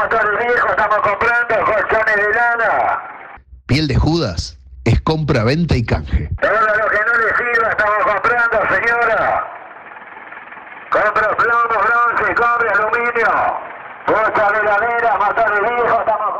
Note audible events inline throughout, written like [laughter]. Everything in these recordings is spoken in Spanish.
matar el viejo, estamos comprando colchones de lana. Piel de Judas es compra, venta y canje. Todo lo que no le sirva estamos comprando, señora. Compra plomo, bronce, cobre, aluminio. Puesta de ladera, matar el viejo, estamos En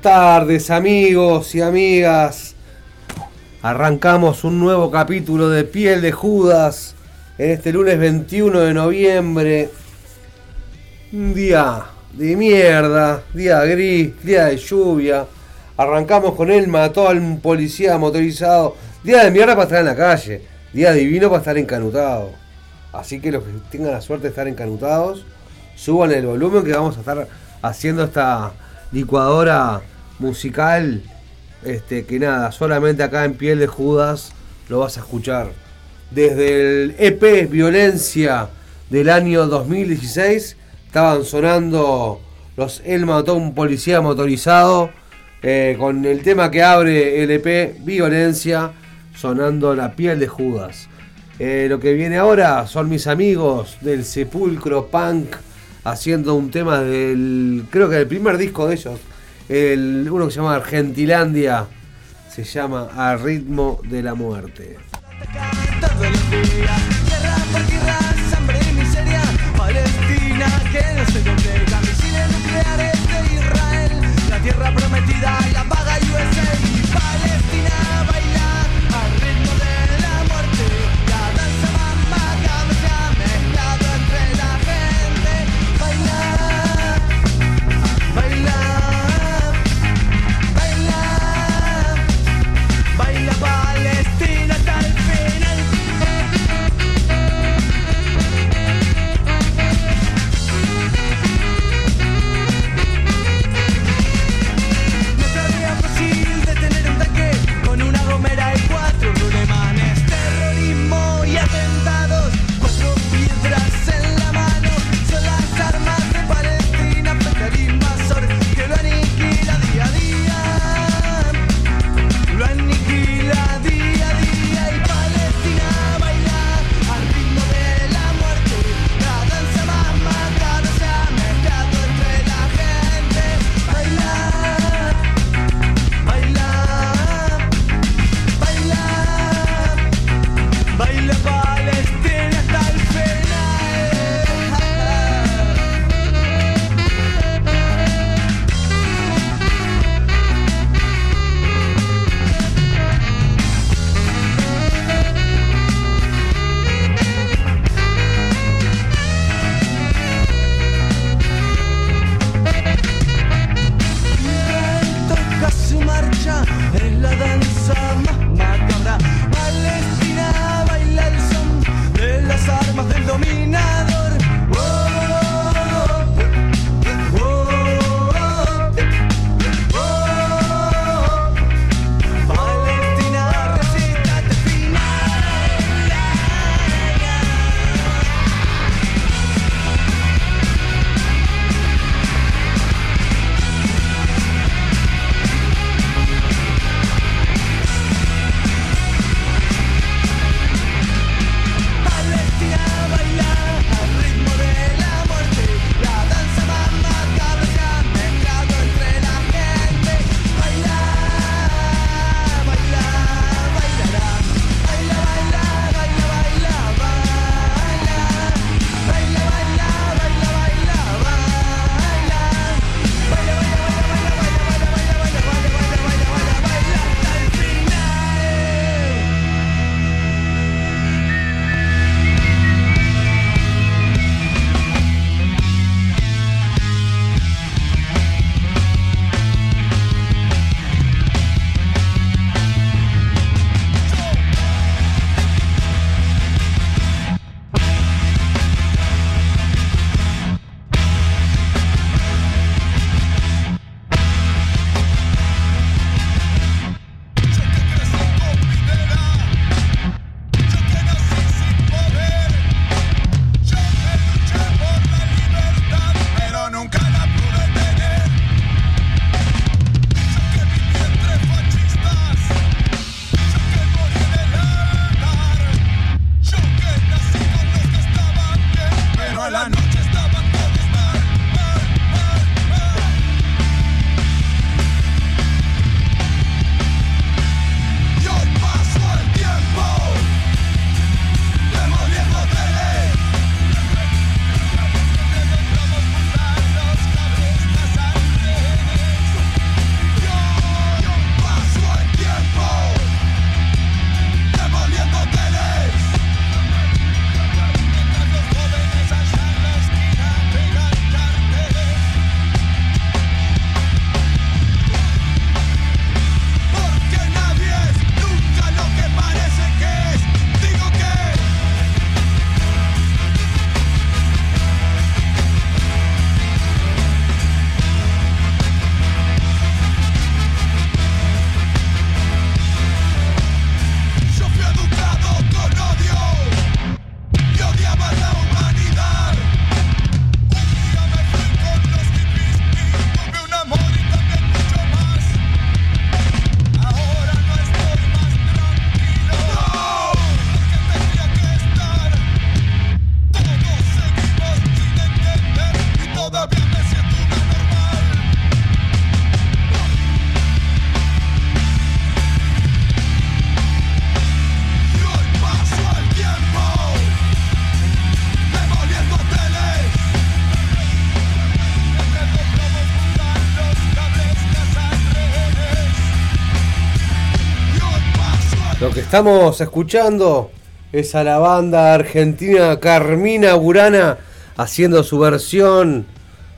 tardes amigos y amigas. Arrancamos un nuevo capítulo de Piel de Judas en este lunes 21 de noviembre. Un día de mierda, día gris, día de lluvia. Arrancamos con él, mató a policía motorizado. Día de mierda para estar en la calle. Día divino para estar encanutado. Así que los que tengan la suerte de estar encanutados, suban el volumen que vamos a estar haciendo esta licuadora musical. Este, que nada, solamente acá en Piel de Judas lo vas a escuchar. Desde el EP Violencia del año 2016 estaban sonando los Él mató un policía motorizado eh, con el tema que abre el EP Violencia sonando la piel de Judas. Eh, lo que viene ahora son mis amigos del Sepulcro Punk haciendo un tema del, creo que del primer disco de ellos, el, uno que se llama Argentilandia, se llama A ritmo de la muerte. Estamos escuchando es a la banda argentina Carmina Burana haciendo su versión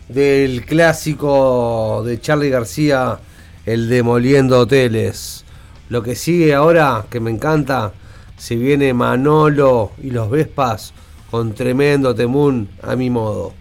del clásico de Charlie García, el Demoliendo Hoteles. Lo que sigue ahora, que me encanta, se viene Manolo y los Vespas con tremendo temún a mi modo.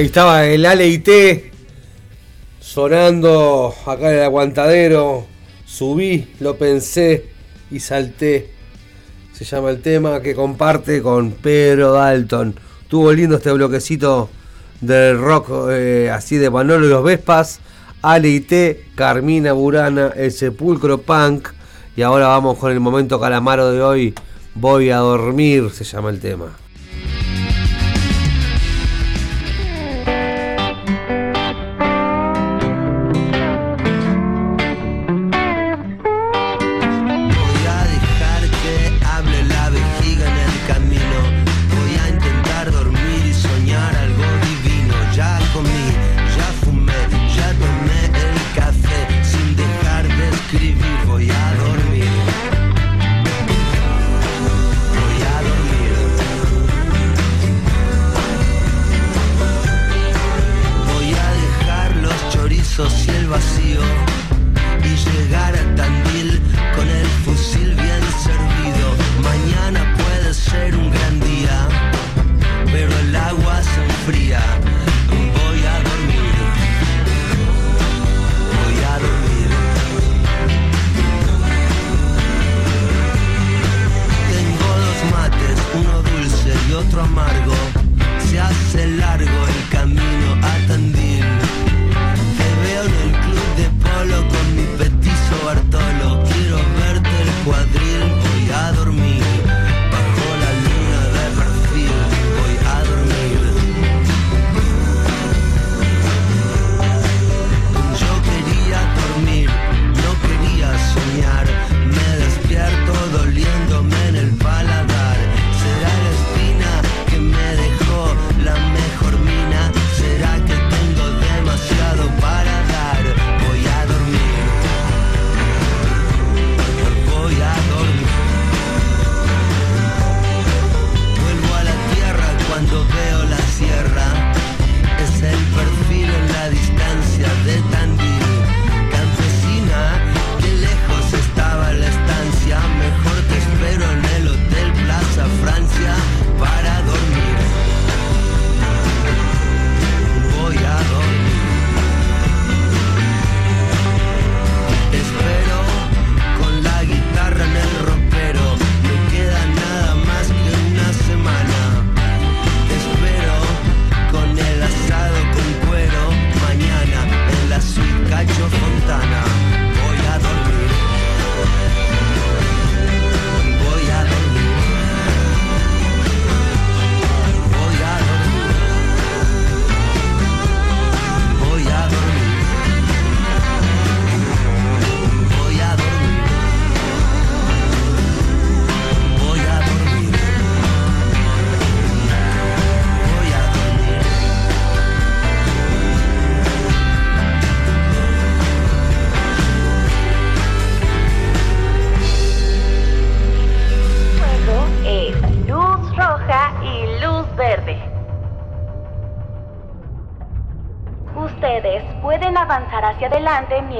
Ahí estaba el Ale y T sonando acá en el aguantadero. Subí, lo pensé y salté. Se llama el tema que comparte con Pedro Dalton. Tuvo lindo este bloquecito del rock eh, así de Manolo y los Vespas. Ale y T, Carmina Burana, El Sepulcro Punk. Y ahora vamos con el momento calamaro de hoy. Voy a dormir, se llama el tema.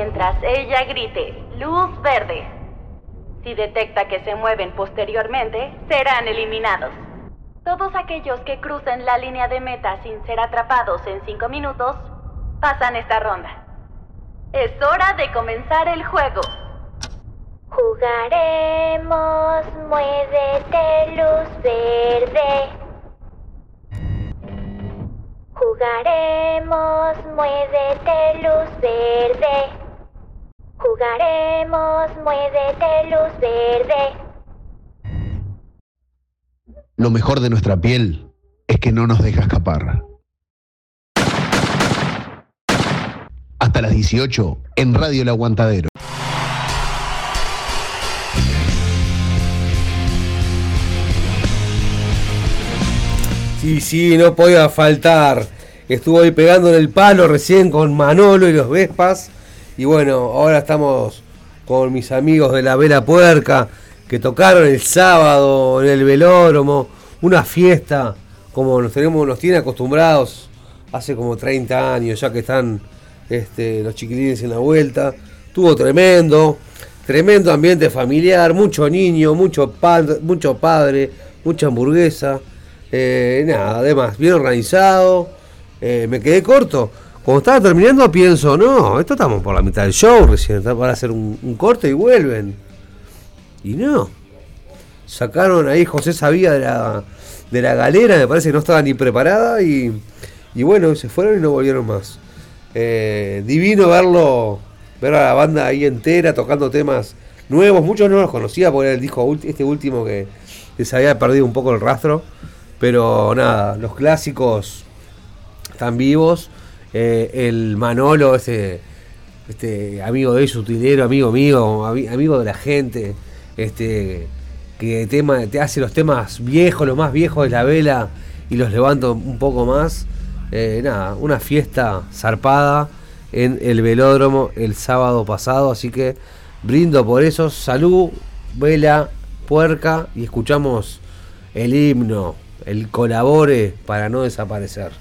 Mientras ella grite luz verde. Si detecta que se mueven posteriormente, serán eliminados. Todos aquellos que crucen la línea de meta sin ser atrapados en 5 minutos, pasan esta ronda. Es hora de comenzar el juego. Jugaremos, muévete luz verde. Jugaremos, muévete luz verde. Jugaremos, muévete luz verde. Lo mejor de nuestra piel es que no nos deja escapar. Hasta las 18 en Radio El Aguantadero. Sí, sí, no podía faltar. Estuvo ahí pegando en el palo recién con Manolo y los Vespas. Y bueno, ahora estamos con mis amigos de la Vela Puerca que tocaron el sábado en el velódromo. Una fiesta como nos tenemos, nos tiene acostumbrados hace como 30 años, ya que están este, los chiquilines en la vuelta. Estuvo tremendo, tremendo ambiente familiar, mucho niño, mucho padre, mucha hamburguesa. Eh, nada, además, bien organizado. eh, me quedé corto. Cuando estaba terminando pienso, no, esto estamos por la mitad del show recién, está para hacer un, un corte y vuelven. Y no. Sacaron ahí José Sabía de la, de la galera, me parece que no estaba ni preparada y, y bueno, se fueron y no volvieron más. Eh, divino verlo, ver a la banda ahí entera tocando temas nuevos, muchos no los conocía porque era el disco este último que se había perdido un poco el rastro, pero nada, los clásicos están vivos. Eh, el Manolo, ese este amigo de ellos, utilero, amigo mío, ami- amigo de la gente, este que tema, te hace los temas viejos, los más viejos de la vela y los levanto un poco más. Eh, nada, una fiesta zarpada en el velódromo el sábado pasado, así que brindo por eso. Salud, vela, puerca y escuchamos el himno, el colabore para no desaparecer.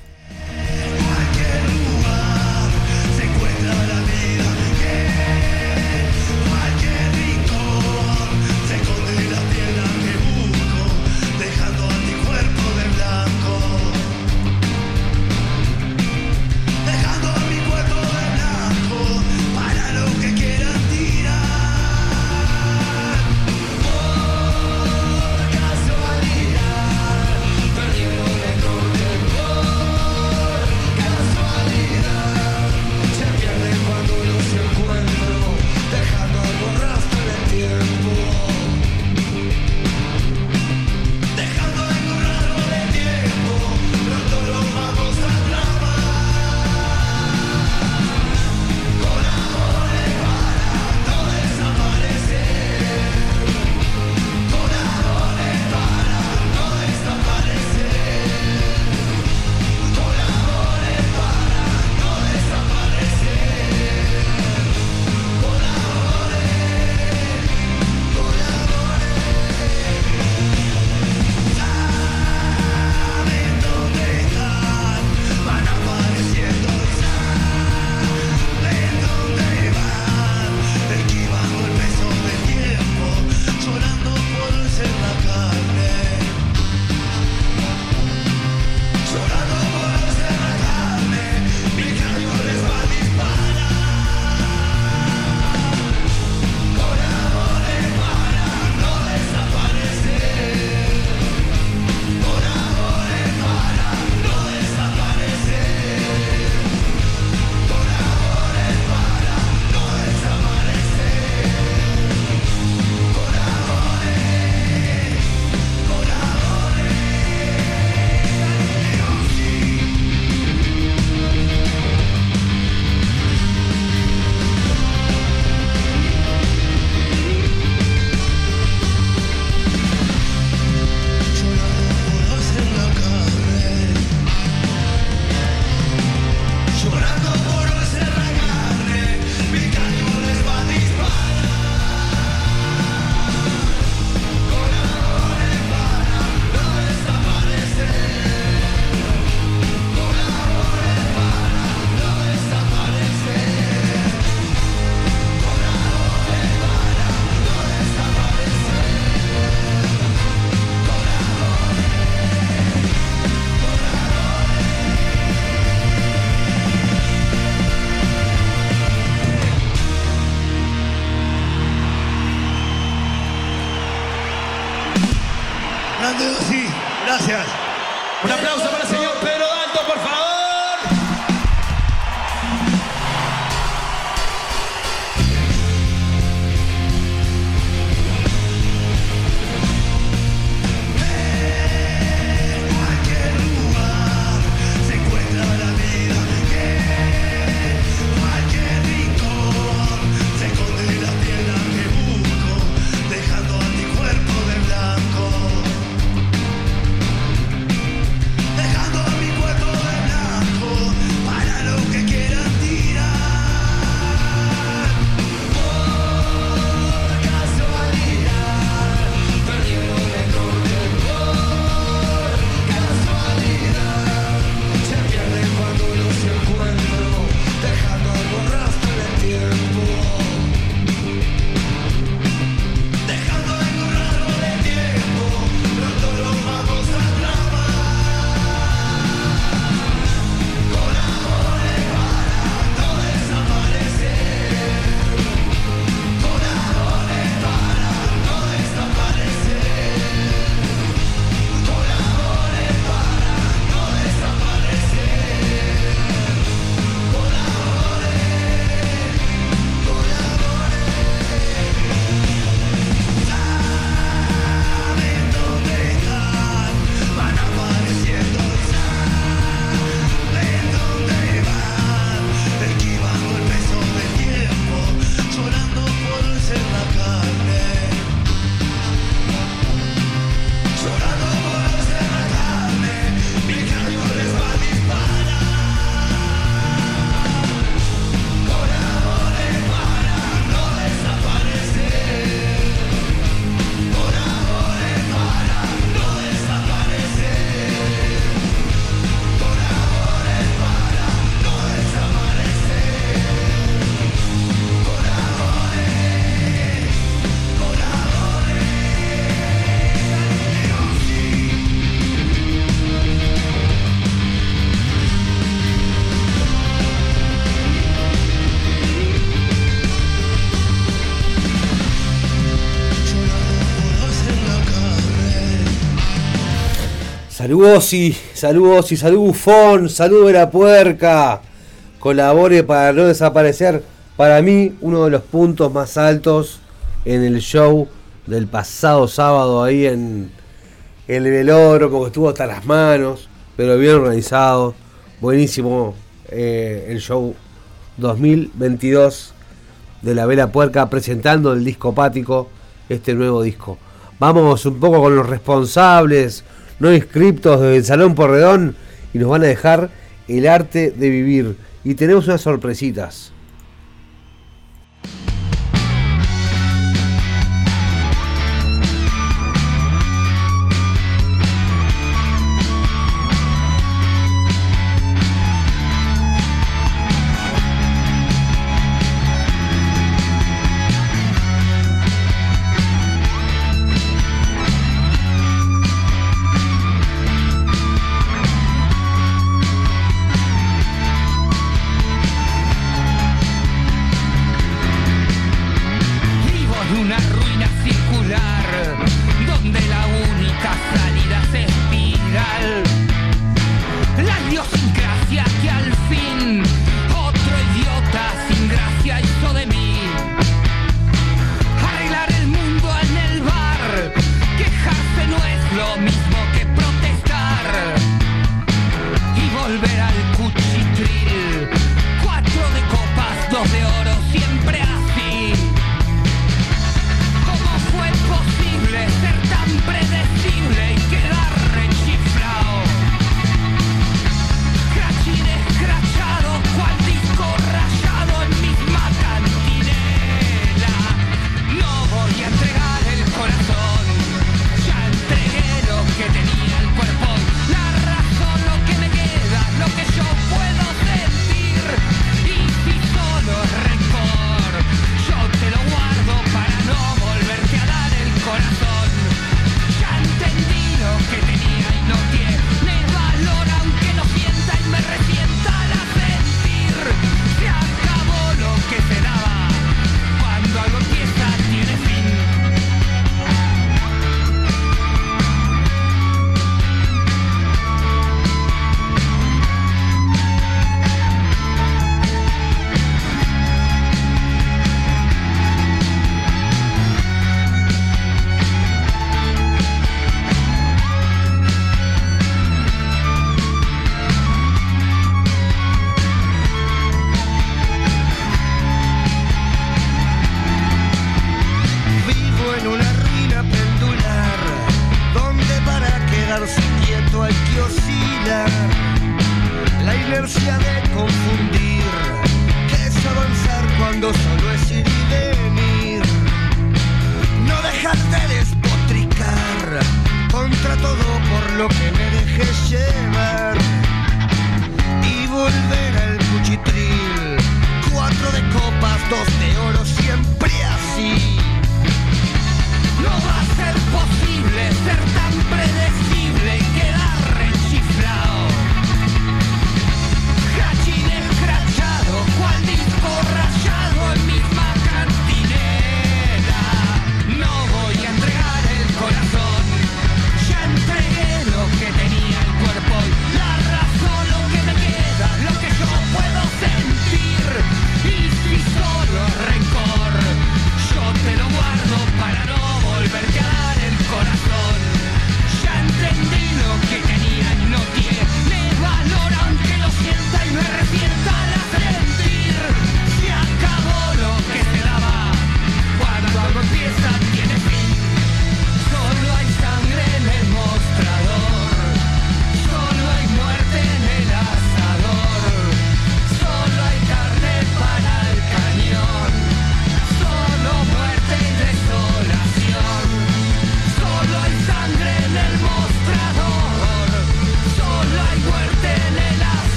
Saludos y saludos y salud bufón, salud de la puerca. Colabore para no desaparecer. Para mí, uno de los puntos más altos en el show del pasado sábado ahí en el velódromo, que estuvo hasta las manos, pero bien organizado. Buenísimo eh, el show 2022 de la Vela Puerca presentando el disco Pático, este nuevo disco. Vamos un poco con los responsables, no inscriptos del Salón Porredón y nos van a dejar el arte de vivir. Y tenemos unas sorpresitas.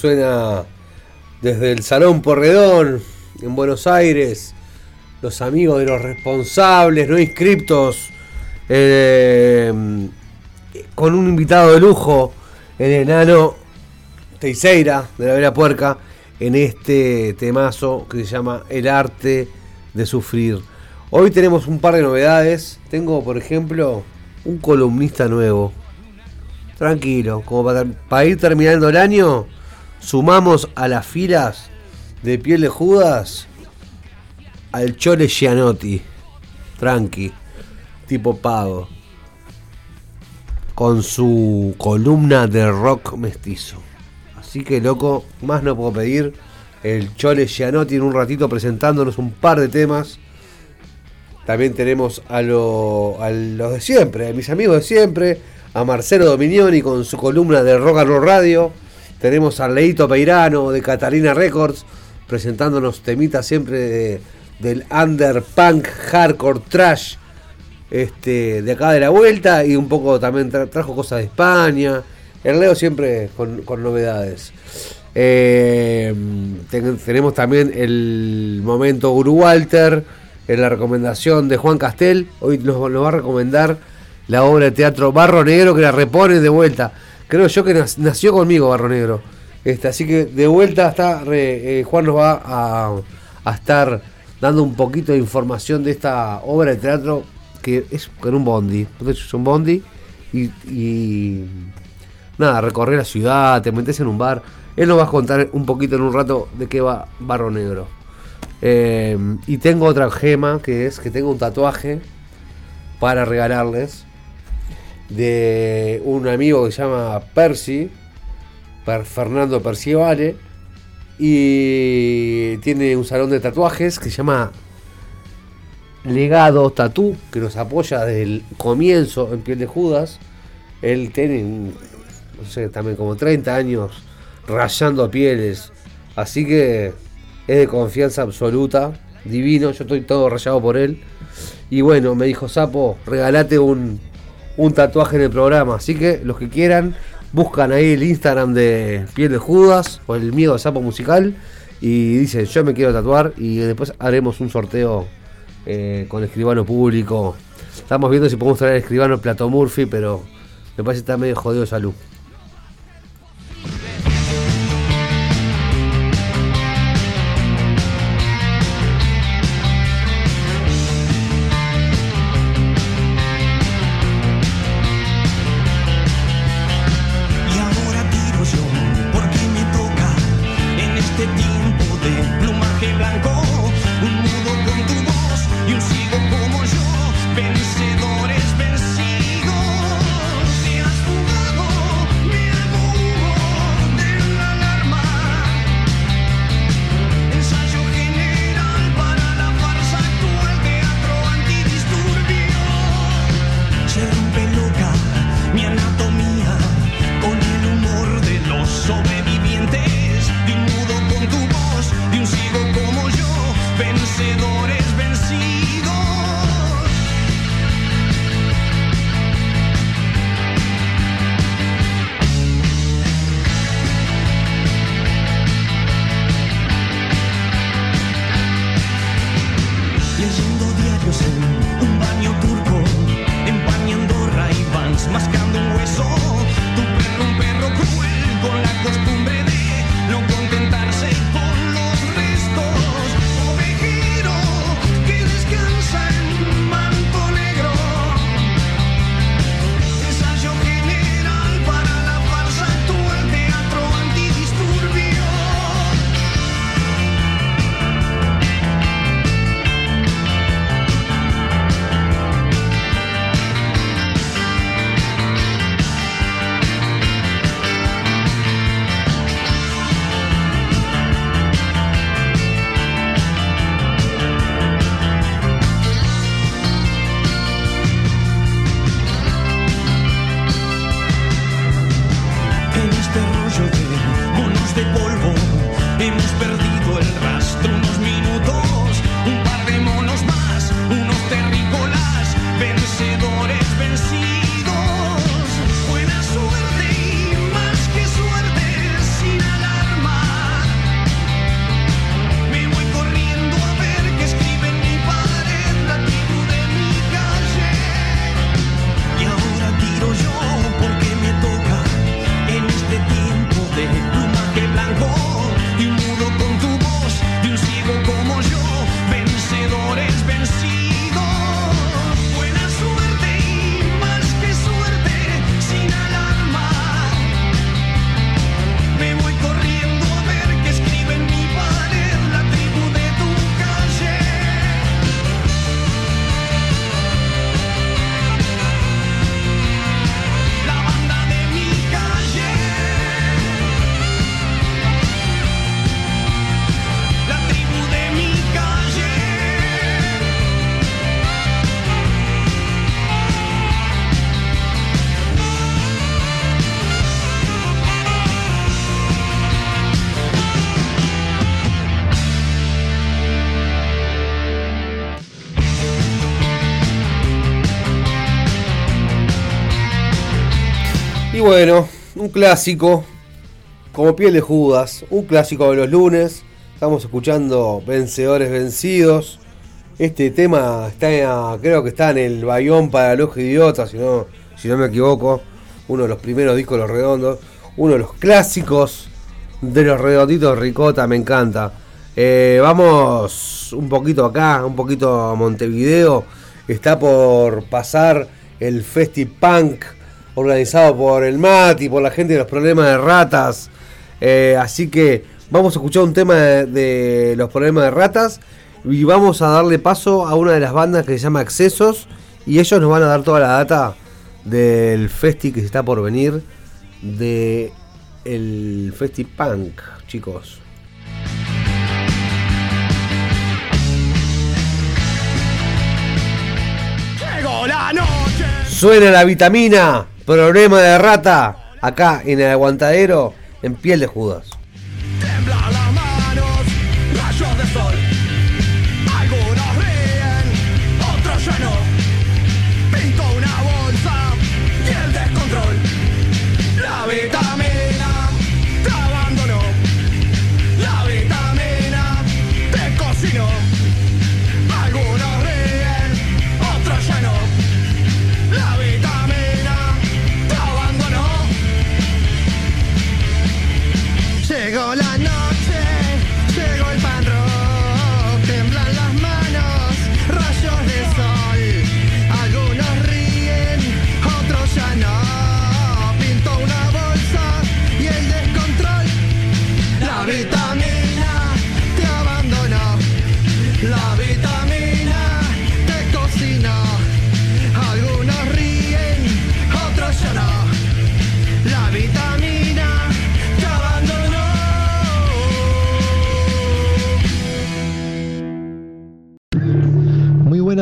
Suena desde el Salón Porredón, en Buenos Aires, los amigos de los responsables no inscriptos, eh, con un invitado de lujo, el enano Teixeira de la Vera Puerca, en este temazo que se llama El arte de sufrir. Hoy tenemos un par de novedades. Tengo, por ejemplo, un columnista nuevo. Tranquilo, como para ir terminando el año, sumamos a las filas de piel de Judas al Chole Gianotti. Tranqui, tipo pago. Con su columna de rock mestizo. Así que, loco, más no puedo pedir. El Chole Gianotti en un ratito presentándonos un par de temas. También tenemos a, lo- a los de siempre, a mis amigos de siempre, a Marcelo Dominioni con su columna de Rock and Roll Radio. Tenemos a Leito Peirano de Catalina Records presentándonos temitas siempre de- del underpunk, hardcore, trash este, de acá de la vuelta y un poco también tra- trajo cosas de España. El Leo siempre con, novedades. Eh, ten- tenemos también el momento Guru Walter en la recomendación de Juan Castel. Hoy nos va a recomendar la obra de teatro Barro Negro que la repone de vuelta. Creo yo que nac- nació conmigo Barro Negro. Este, así que de vuelta eh, Juan nos va a, estar dando un poquito de información de esta obra de teatro que es con un bondi. Entonces es un bondi y, y nada, recorrer la ciudad, te metes en un bar. Él nos va a contar un poquito en un rato de qué va Barro Negro. Eh, y tengo otra gema que es que tengo un tatuaje para regalarles de un amigo que se llama Percy, Per- Fernando Percievale, y tiene un salón de tatuajes que se llama Legado Tatú, que nos apoya desde el comienzo en Piel de Judas. Él tiene, no sé, también como 30 años rayando pieles, así que es de confianza absoluta, divino, yo estoy todo rayado por él. Y bueno, me dijo Sapo, regalate un, un tatuaje en el programa. Así que los que quieran, buscan ahí el Instagram de Piel de Judas o el mío de Sapo Musical y dicen yo me quiero tatuar y después haremos un sorteo eh, con escribano público. Estamos viendo si podemos traer al escribano Plato Murphy, pero me parece que está medio jodido salud. Y bueno, un clásico, como piel de Judas, un clásico de los lunes. Estamos escuchando Vencedores Vencidos. Este tema está, creo que está en el Bayón para el Ojo Idiota, si no, si no me equivoco. Uno de los primeros discos de los redondos. Uno de los clásicos de los redonditos Ricota, me encanta. Eh, vamos un poquito acá, un poquito a Montevideo. Está por pasar el Festipunk organizado por el Mati, por la gente de los problemas de ratas. Eh, así que vamos a escuchar un tema de, de, los problemas de ratas y vamos a darle paso a una de las bandas que se llama Excesos y ellos nos van a dar toda la data del festi que está por venir de el Festipunk, chicos. Llegó la noche. Suena la vitamina, problema de rata, acá en el aguantadero, en piel de Judas.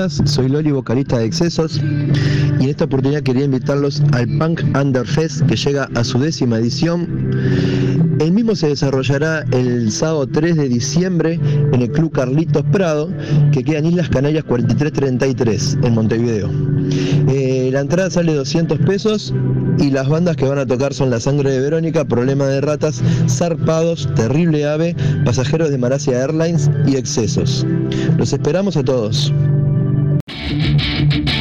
Soy Loli, vocalista de Excesos, y en esta oportunidad quería invitarlos al Punk Under Fest que llega a su décima edición. El mismo se desarrollará el sábado 3 de diciembre en el Club Carlitos Prado, que queda en Islas Canarias 4333, en Montevideo. Eh, la entrada sale 200 pesos y las bandas que van a tocar son La Sangre de Verónica, Problema de Ratas, Zarpados, Terrible Ave, Pasajeros de Maracia Airlines y Excesos. Los esperamos a todos. En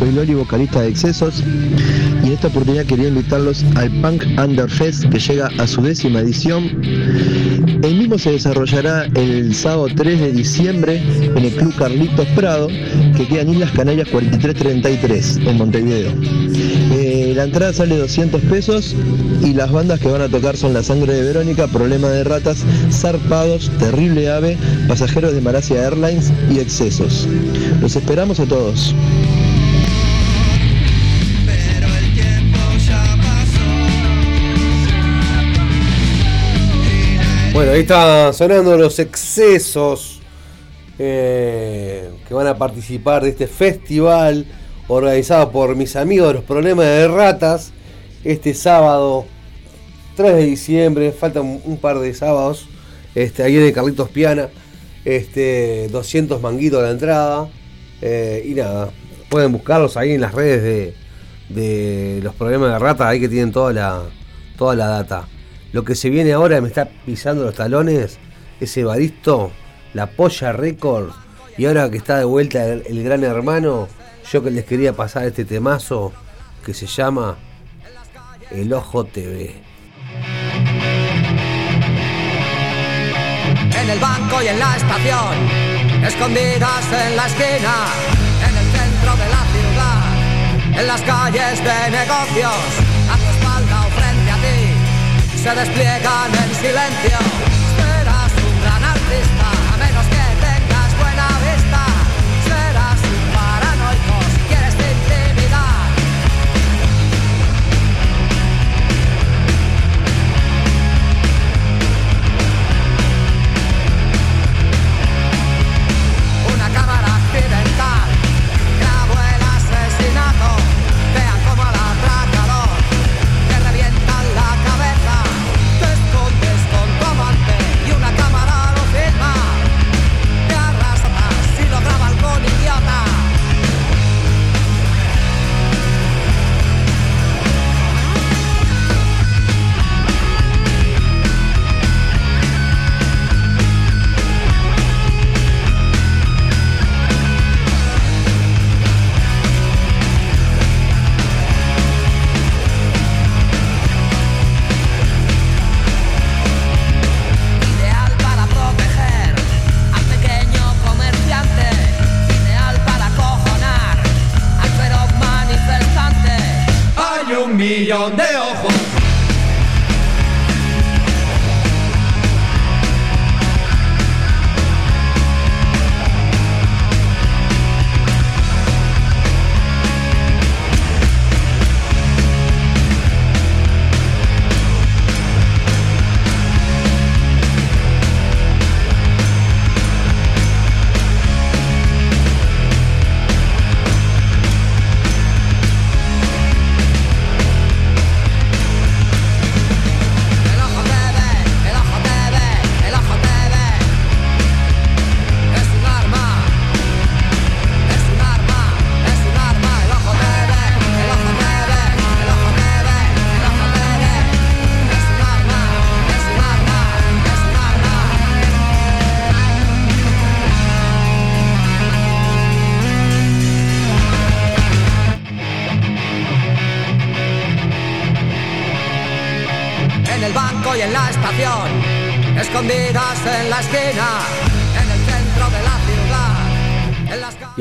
soy Loli, vocalista de Excesos, y en esta oportunidad quería invitarlos al Punk Under Fest que llega a su décima edición. El mismo se desarrollará el sábado 3 de diciembre en el Club Carlitos Prado, que queda en Islas Canarias 4333, en Montevideo. Eh, la entrada sale 200 pesos y las bandas que van a tocar son La Sangre de Verónica, Problema de Ratas, Zarpados, Terrible Ave, Pasajeros de Maracia Airlines y Excesos. Los esperamos a todos. Bueno, ahí están sonando los excesos eh, que van a participar de este festival organizado por mis amigos de los problemas de ratas este sábado 3 de diciembre, faltan un, par de sábados, este, ahí en el Carlitos Piana, este, 200 manguitos a la entrada eh, y nada, pueden buscarlos ahí en las redes de, de los problemas de ratas, ahí que tienen toda la, toda la data. Lo que se viene ahora me está pisando los talones es Evaristo, la Polla Records. Y ahora que está de vuelta el, el gran hermano, yo que les quería pasar este temazo que se llama El Ojo TV. En el banco y en la estación, escondidas en la esquina, en el centro de la ciudad, en las calles de negocios, se despliegan en silencio.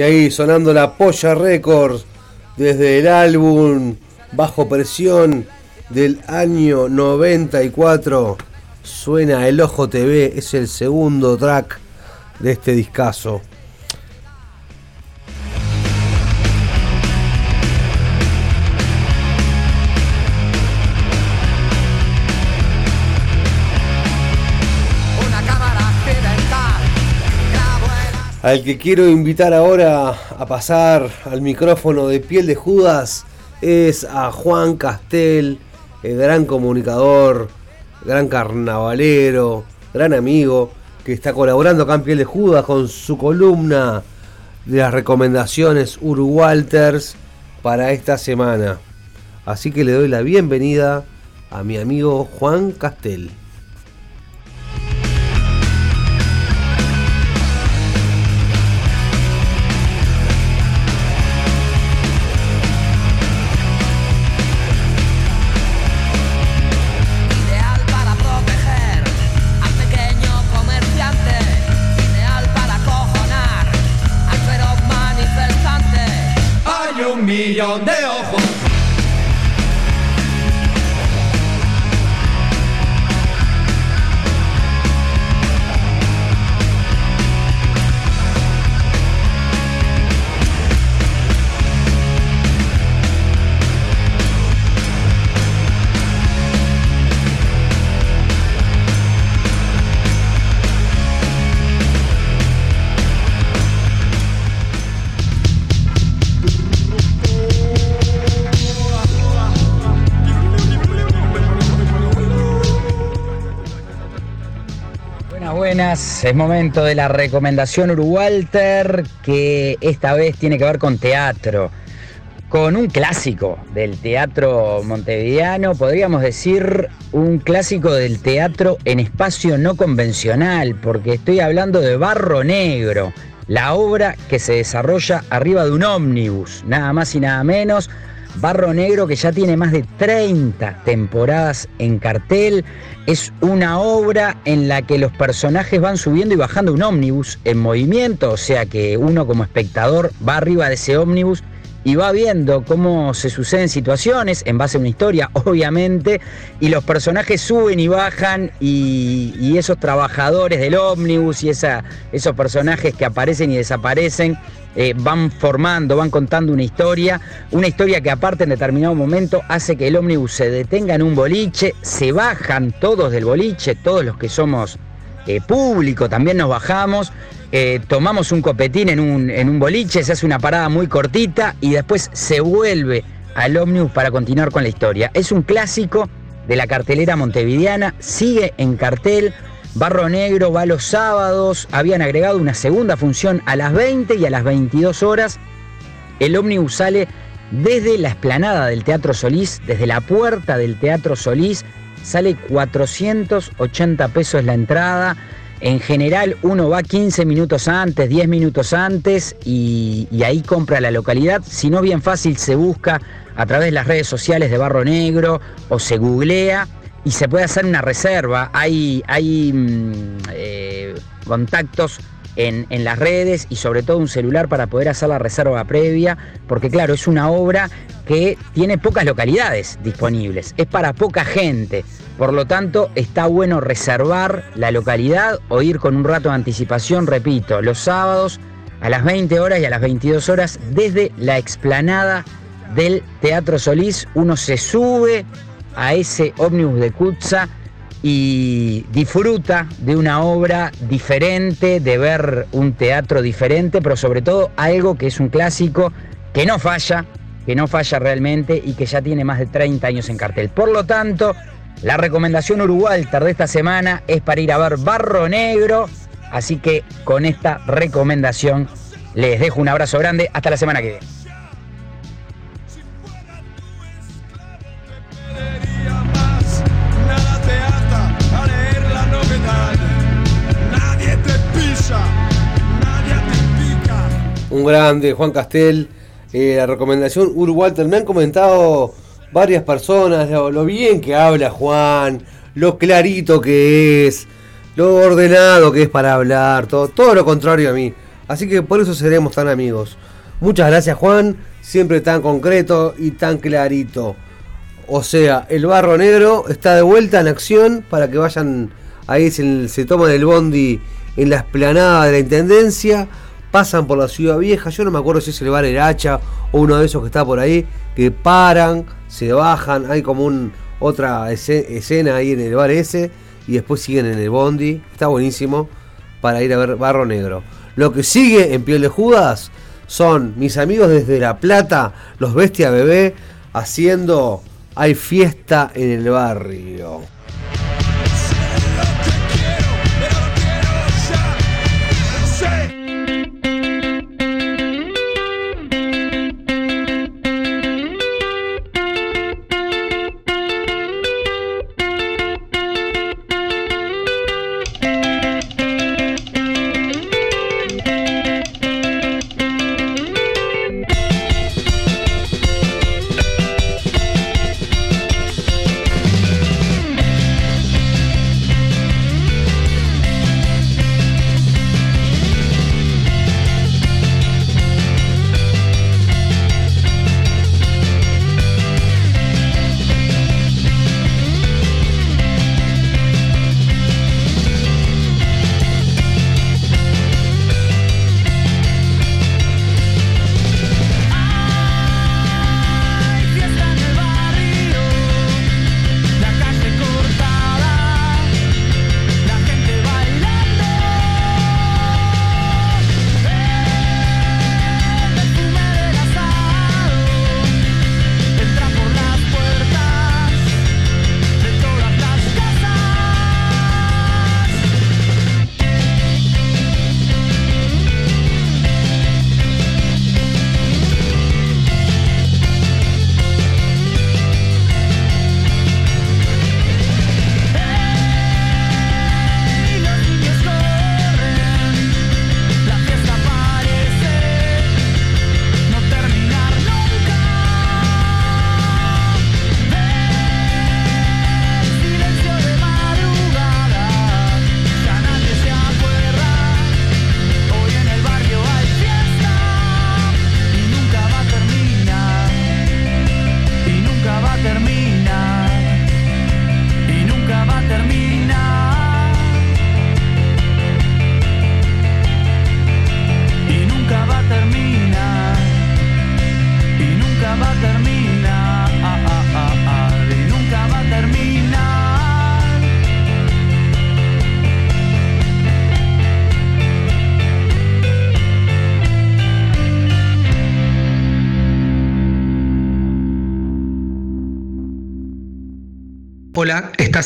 Ahí sonando la Polla Records desde el álbum Bajo Presión del año 94. Suena El Ojo TV, es el segundo track de este discazo. Al que quiero invitar ahora a pasar al micrófono de piel de Judas es a Juan Castel, el gran comunicador, gran carnavalero, gran amigo, que está colaborando acá en piel de Judas con su columna de las recomendaciones Uruwalters para esta semana. Así que le doy la bienvenida a mi amigo Juan Castel. Un millón buenas. Es momento de la recomendación Uruwalter, que esta vez tiene que ver con teatro. Con un clásico del teatro montevideano, podríamos decir un clásico del teatro en espacio no convencional, porque estoy hablando de Barro Negro, la obra que se desarrolla arriba de un ómnibus, nada más y nada menos. Barro Negro que ya tiene más de 30 temporadas en cartel. Es una obra en la que los personajes van subiendo y bajando un ómnibus en movimiento, o sea que uno como espectador va arriba de ese ómnibus y va viendo cómo se suceden situaciones en base a una historia, [laughs] obviamente, y los personajes suben y bajan y, esos trabajadores del ómnibus y esa, esos personajes que aparecen y desaparecen eh, van formando, van contando una historia, una historia que aparte en determinado momento hace que el ómnibus se detenga en un boliche, se bajan todos del boliche, todos los que somos eh, público, también nos bajamos, eh, tomamos un copetín en un, en un boliche, se hace una parada muy cortita y después se vuelve al ómnibus para continuar con la historia. Es un clásico de la cartelera montevideana, sigue en cartel. Barro Negro va los sábados, habían agregado una segunda función a las 20 y a las 22 horas. El ómnibus sale desde la explanada del Teatro Solís, desde la puerta del Teatro Solís, sale 480 pesos la entrada. En general uno va 15 minutos antes, 10 minutos antes y, ahí compra la localidad. Si no, bien fácil se busca a través de las redes sociales de Barro Negro o se googlea y se puede hacer una reserva. Hay, hay mmm, eh, contactos en, en, las redes y sobre todo un celular para poder hacer la reserva previa, porque claro, es una obra que tiene pocas localidades disponibles, es para poca gente. Por lo tanto, está bueno reservar la localidad o ir con un rato de anticipación, repito, los sábados a las 20 horas y a las 22 horas desde la explanada del Teatro Solís. Uno se sube a ese ómnibus de Kutza y disfruta de una obra diferente, de ver un teatro diferente, pero sobre todo algo que es un clásico que no falla, que no falla realmente y que ya tiene más de 30 años en cartel. Por lo tanto, la recomendación Urugualter de esta semana es para ir a ver Barro Negro, así que con esta recomendación les dejo un abrazo grande, hasta la semana que viene. un grande, Juan Castel. Eh, la recomendación Ur Walter. Me han comentado varias personas lo, bien que habla Juan, lo clarito que es, lo ordenado que es para hablar, todo, todo lo contrario a mí. Así que por eso seremos tan amigos. Muchas gracias Juan, siempre tan concreto y tan clarito. O sea, el barro negro está de vuelta en acción para que vayan ahí se, se toman el bondi en la esplanada de la Intendencia pasan por la ciudad vieja, yo no me acuerdo si es el bar El Hacha o uno de esos que está por ahí, que paran, se bajan, hay como un, otra escena ahí en el bar ese y después siguen en el bondi, está buenísimo para ir a ver Barro Negro. Lo que sigue en Piel de Judas son mis amigos desde La Plata, los Bestia Bebé, haciendo Hay fiesta en el barrio.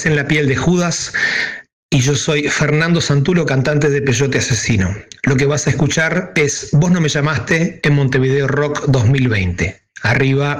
En la piel de Judas y yo soy Fernando Santulo, cantante de Peyote Asesino. Lo que vas a escuchar es Vos no me llamaste en Montevideo Rock 2020. Arriba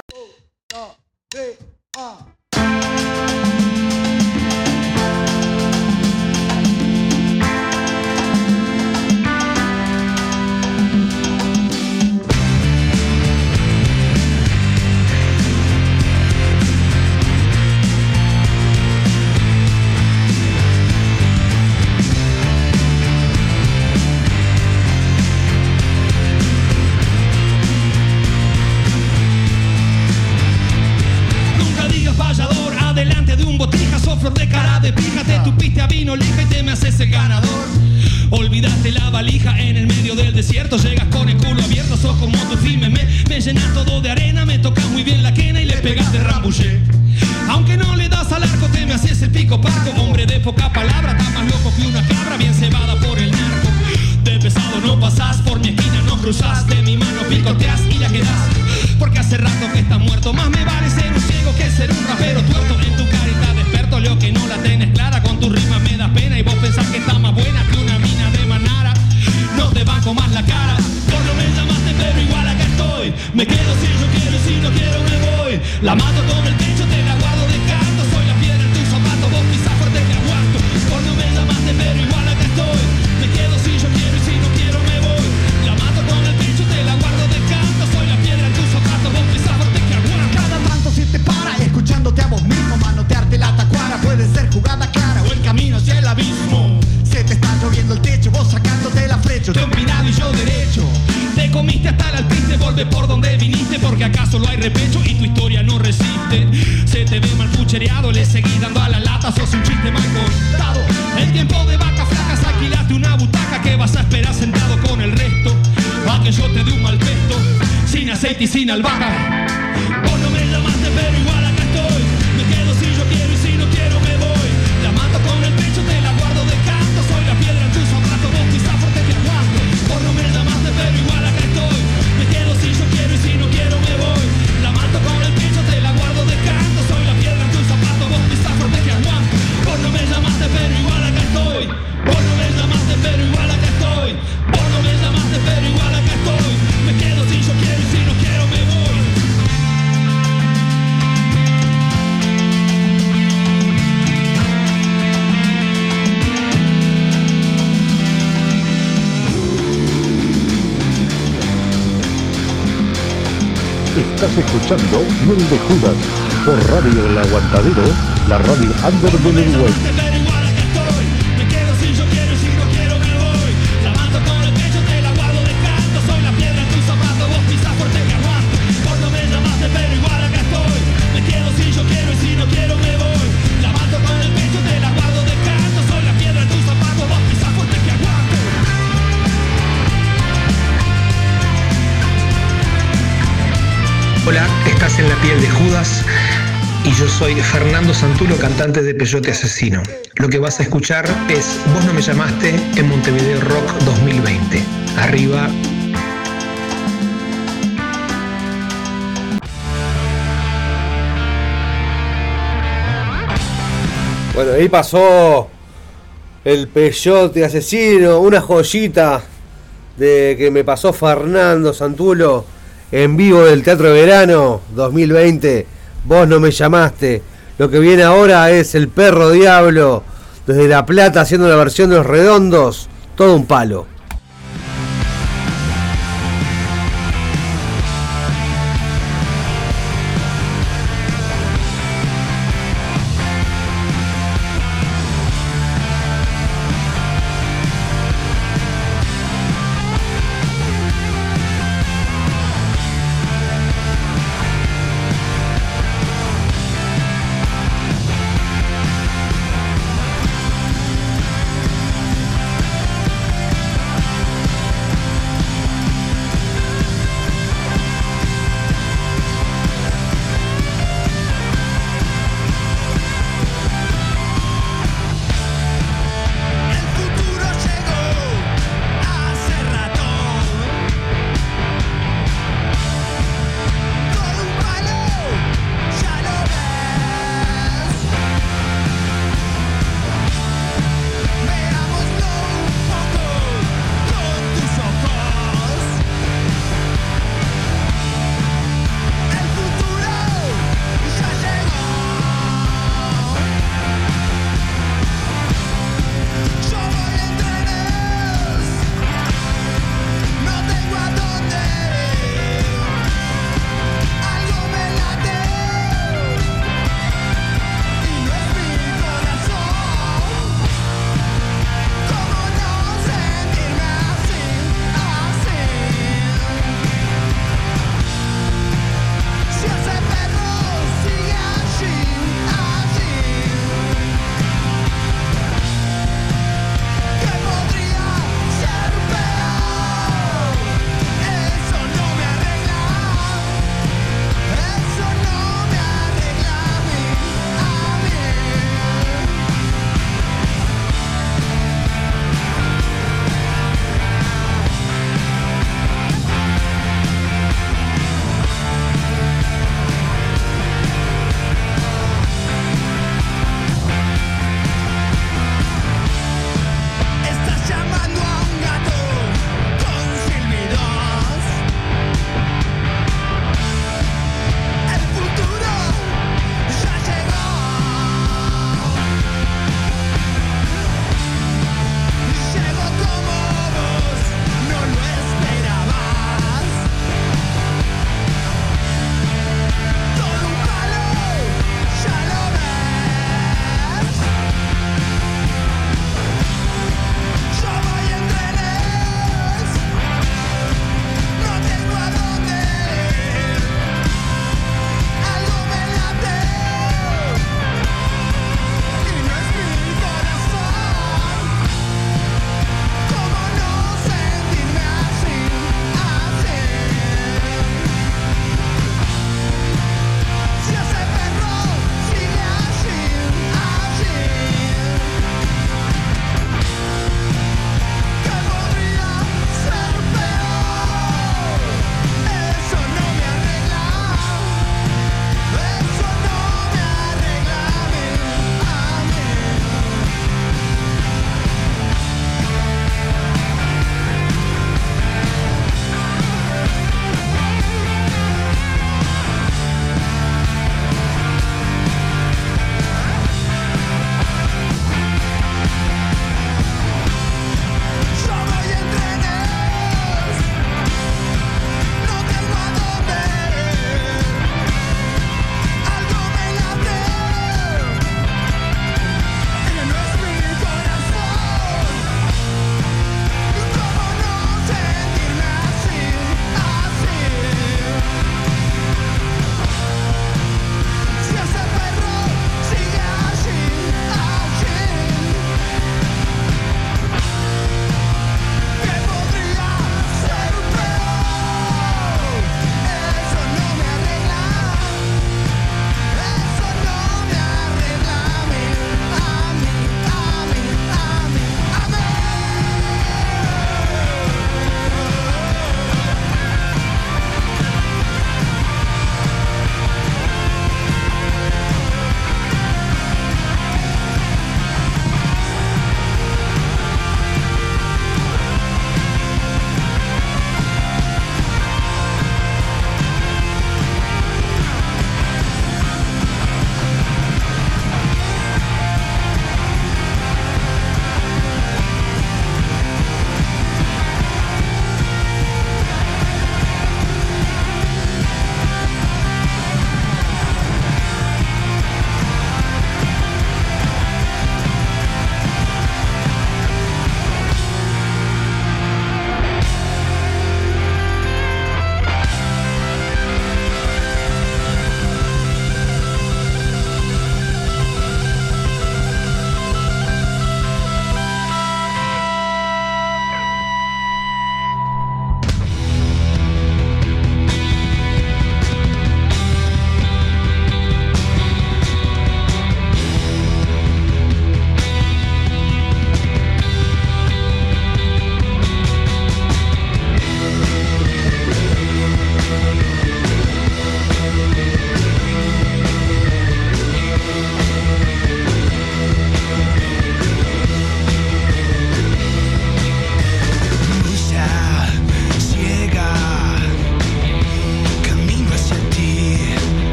Matadero, la radio Under del Uruguay. Montulo, cantante de Peyote Asesino. Lo que vas a escuchar es Vos no me llamaste en Montevideo Rock 2020. Arriba. Bueno, ahí pasó el Peyote Asesino, una joyita de que me pasó Fernando Santulo en vivo del Teatro de Verano 2020. Vos no me llamaste lo que viene ahora es el perro diablo desde La Plata haciendo la versión de los redondos. Todo un palo.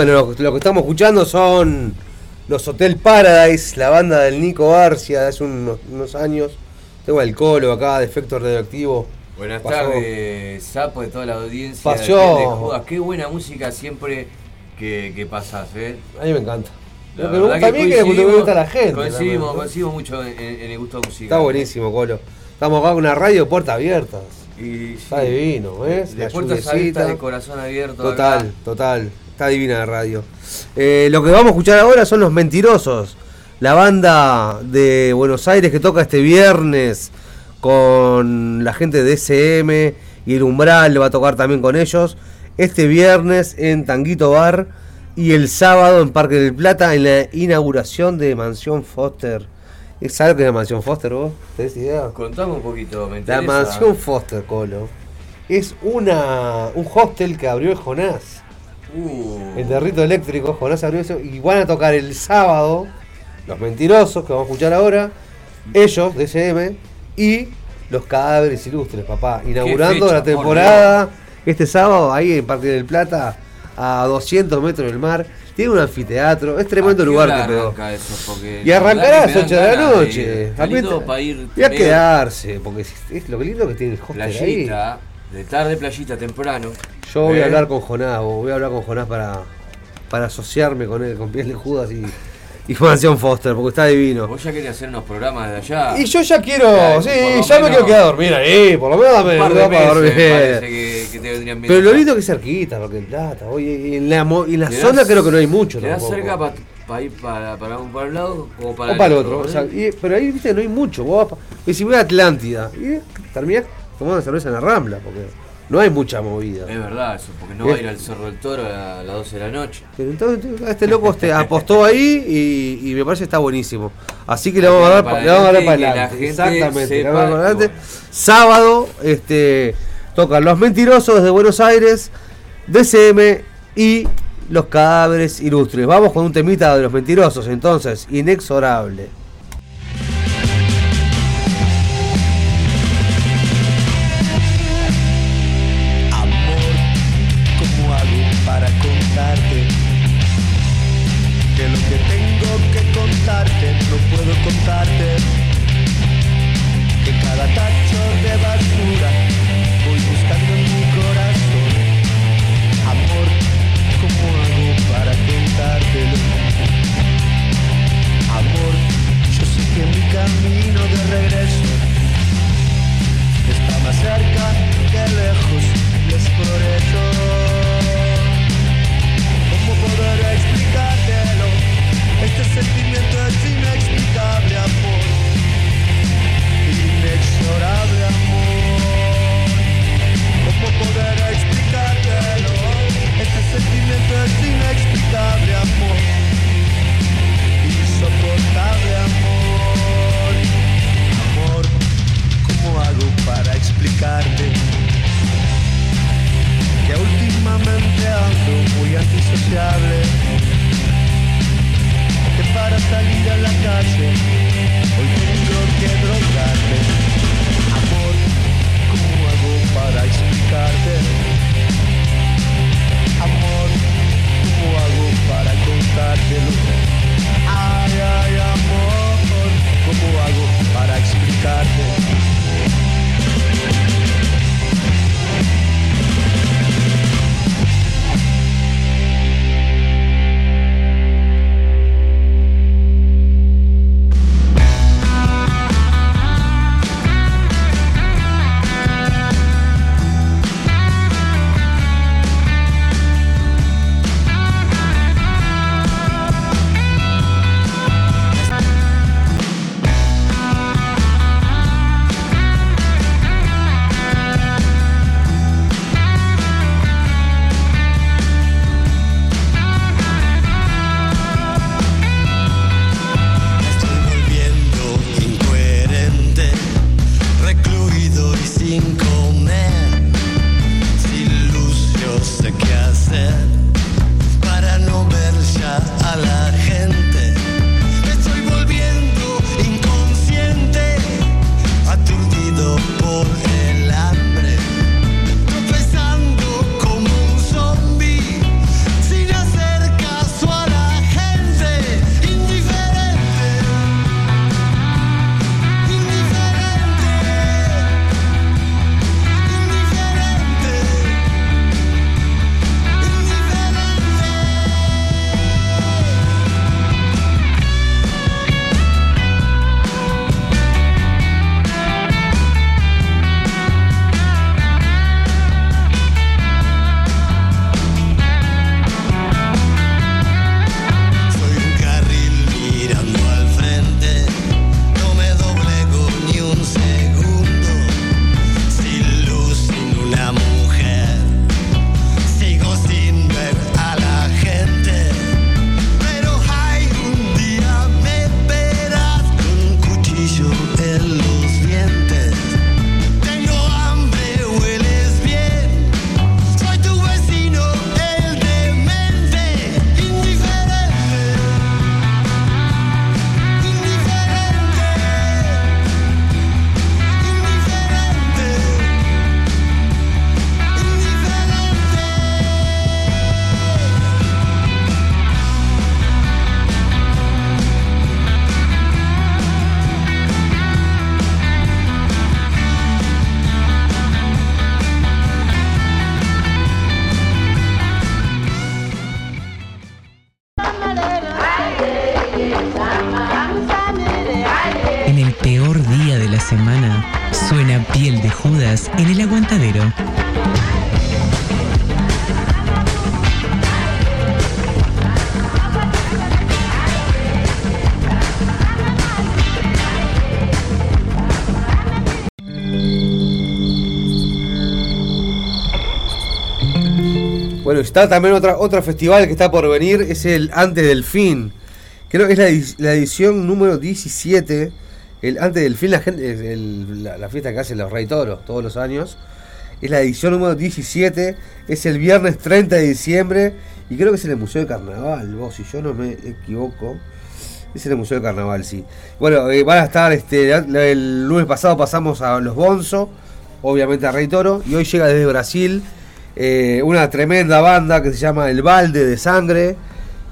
Bueno, lo, lo que estamos escuchando son los Hotel Paradise, la banda del Nico Garcia de hace unos, unos años. Tengo el colo acá de efecto radioactivo Buenas tardes, sapo de toda la audiencia. Pasó. de Judas. Qué buena música siempre que, que pasas, ¿eh? A mí me encanta. La Lo que que le gusta a la gente. Coincidimos, también, coincidimos mucho en, en- el gusto musical. Está buenísimo, Colo. Estamos acá con una radio puertas abiertas. Y, Está divino, ¿ves? De La puertas abiertas, de corazón abierto. Total, acá. total. Está divina la radio. Eh, lo que vamos a escuchar ahora son Los Mentirosos. La banda de Buenos Aires que toca este viernes con la gente de SM y el Umbral va a tocar también con ellos. Este viernes en Tanguito Bar y el sábado en Parque del Plata en la inauguración de Mansión Foster. ¿Sabes que es la Mansión Foster vos? ¿Tenés idea? Contame un poquito, me La. Mansión Foster, Colo. Es una un hostel que abrió el Jonás. Uh, El de Rito Eléctrico, Jonás abrió eso. Y van a tocar el sábado, Los Mentirosos, que vamos a escuchar ahora, ellos, de SM, y Los Cadáveres Ilustres, papá. Inaugurando fecha, la por temporada este sábado, ahí en Parque del Plata, a 200 metros del mar. Tiene un anfiteatro, es tremendo ¿A qué lugar que? Porque Y arrancará a las que me 8 de la noche. para ir Y a quedarse, porque es, es lo que lindo que tiene el hostel ahí. De tarde playita, temprano. Yo voy ¿Eh? a hablar con Jonás, voy a hablar con Jonás para, para asociarme con él, con piel de Judas y, y Mansión Foster, porque está divino. Vos ya querías hacer unos programas de allá. Y yo ya quiero, Claro, sí, ya me quiero quedar a dormir ahí, por lo menos dame Un par de para meses, dormir. que, que te vendrían. Pero lo lindo que es cerquita, porque el plata, oye, y en la, en la Quedás- zona creo que no hay mucho Quedás tampoco. cerca para ir para, para un para un lado o para, o para el otro, o sea, y- pero ahí viste no hay mucho, vos y si voy a Atlántida, y terminás tomando una cerveza en la Rambla, porque no hay mucha movida. Es verdad eso, porque no va a ir al Cerro del Toro a las 12 de la noche. Pero entonces este loco este, apostó [laughs] ahí y, y me parece que está buenísimo. Así que le vamos a dar Para para, le vamos a dar adelante, la gente Exactamente. sepa, vamos a adelante. bueno. Sábado, este, tocan Los Mentirosos de Buenos Aires, DCM y Los Cadáveres Ilustres. Vamos con un temita de Los Mentirosos, entonces, inexorable. Está también otra, otro festival que está por venir, es el Antes del Fin. Creo que es la, edi- la edición número 17. El Antes del Fin, la, gente, la, fiesta que hacen los Rey Toros todos los años. Es la edición número 17. Es el viernes 30 de diciembre. Y creo que es en el Museo de Carnaval, vos, si yo no me equivoco. Es en el Museo de Carnaval, sí. Bueno, eh, van a estar, este, el lunes pasado pasamos a los Bonzo, obviamente a Rey Toro, y hoy llega desde Brasil eh, una tremenda banda que se llama El Balde de Sangre,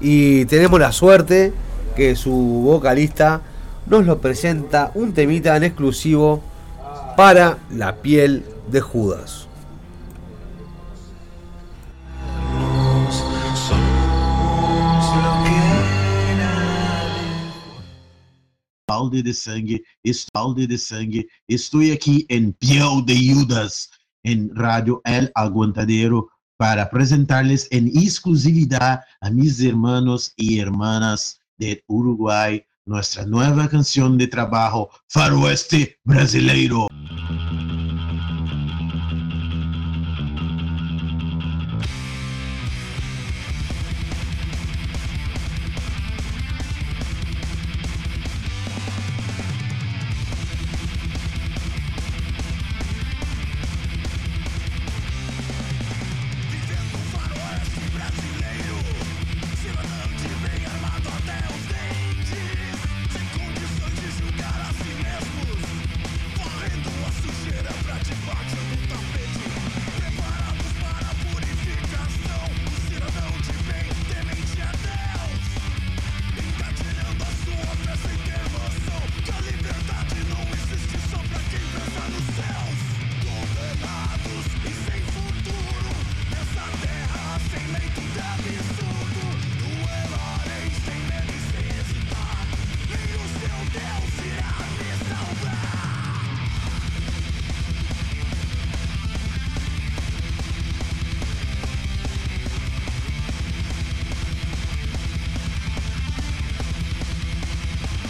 y tenemos la suerte que su vocalista nos lo presenta un temita en exclusivo para la piel de Judas. balde de sangue, balde de sangue. Estoy aquí en Piel de Judas, en Radio El Aguantadero, para presentarles en exclusividad a mis hermanos y hermanas de Uruguay nuestra nueva canción de trabajo, Faroeste Brasileiro.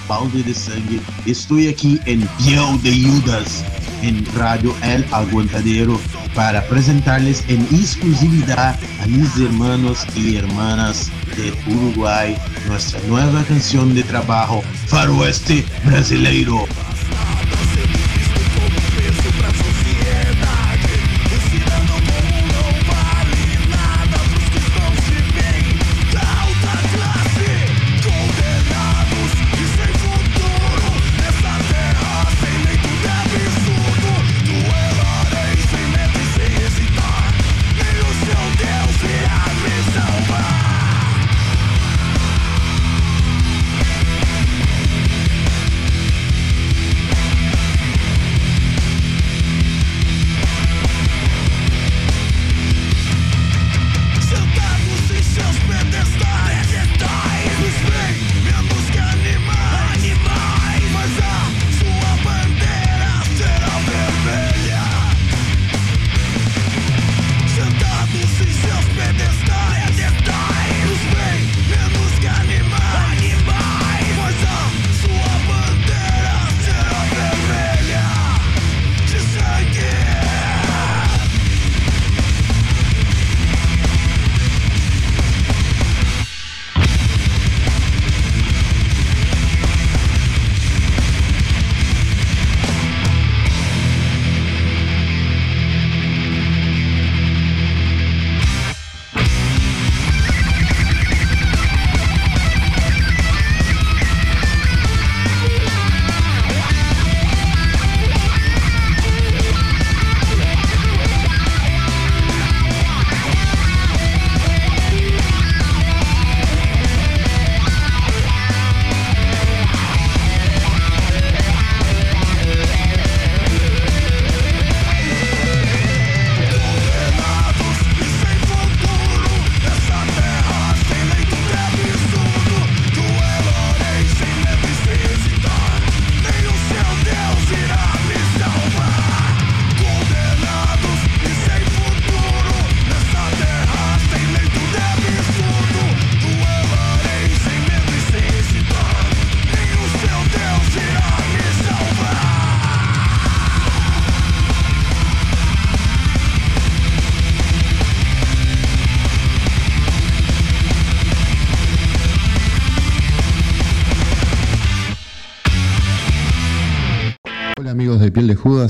Balde de sangue. Estoy aquí en Piel de Judas, en Radio El Aguantadero, para presentarles en exclusividad a mis hermanos y hermanas de Uruguay nuestra nueva canción de trabajo, Faroeste Brasileiro.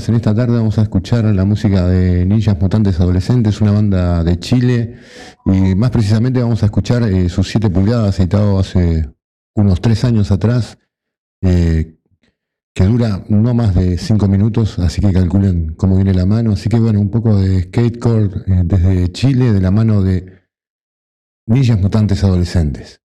En esta tarde vamos a escuchar la música de Ninjas Mutantes Adolescentes, una banda de Chile. Y más precisamente vamos a escuchar eh, sus 7 pulgadas, editado hace unos 3 años atrás, eh, que dura no más de 5 minutos, así que calculen cómo viene la mano. Así que bueno, un poco de skatecore eh, desde Chile, de la mano de Ninjas Mutantes Adolescentes.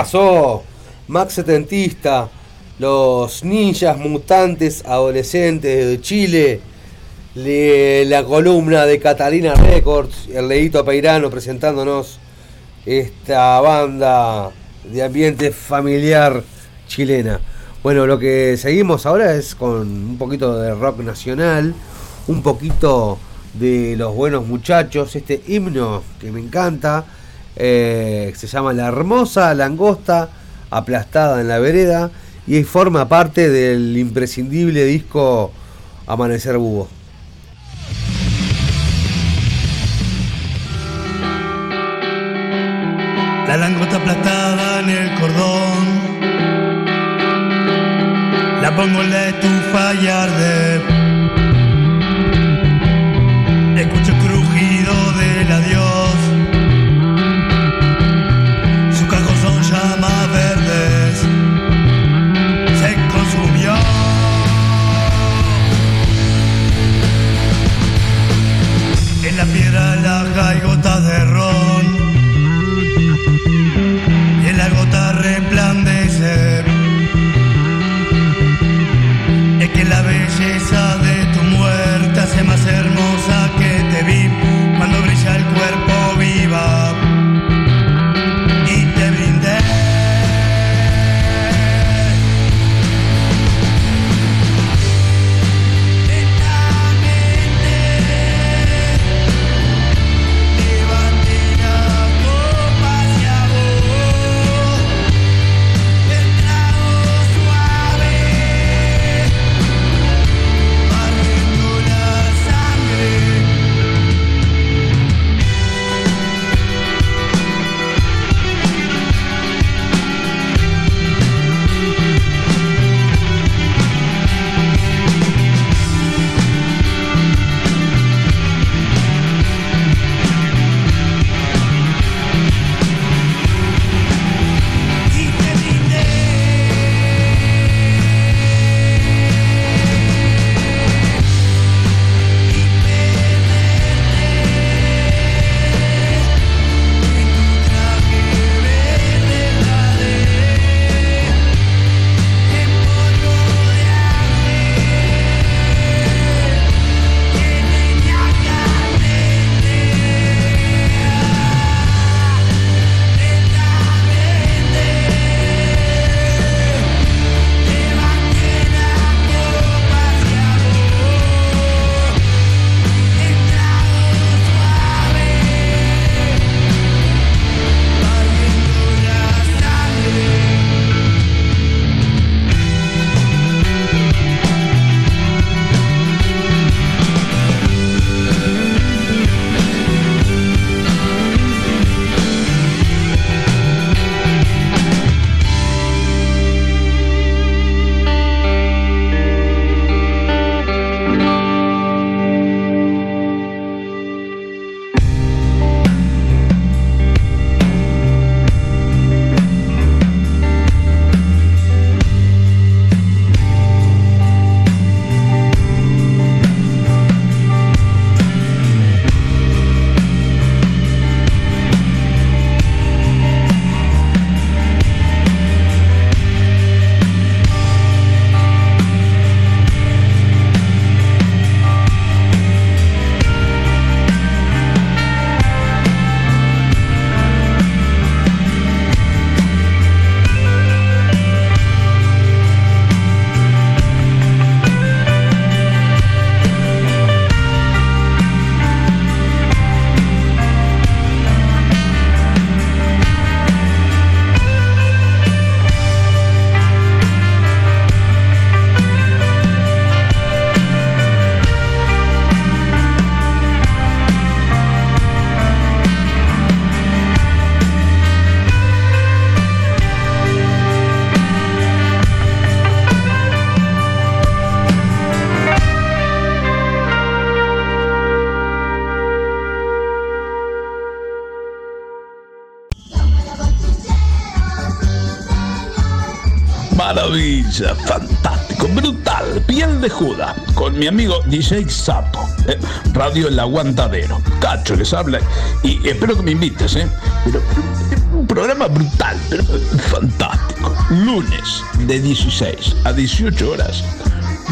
Pasó Max Setentista, los ninjas mutantes adolescentes de Chile, le- la columna de Catalina Records, el Leito Peirano presentándonos esta banda de ambiente familiar chilena. Bueno, lo que seguimos ahora es con un poquito de rock nacional, un poquito de los buenos muchachos, este himno que me encanta, eh, se llama La hermosa langosta aplastada en la vereda y forma parte del imprescindible disco Amanecer Búho. La langosta aplastada en el cordón. La pongo en la estufa y arde. Gotas de ron. Fantástico, brutal, piel de Judas, con mi amigo DJ Sapo, eh, Radio El Aguantadero. Cacho les habla y espero que me invites, ¿eh? Pero, un programa brutal, pero fantástico. Lunes de 16 a 18 horas.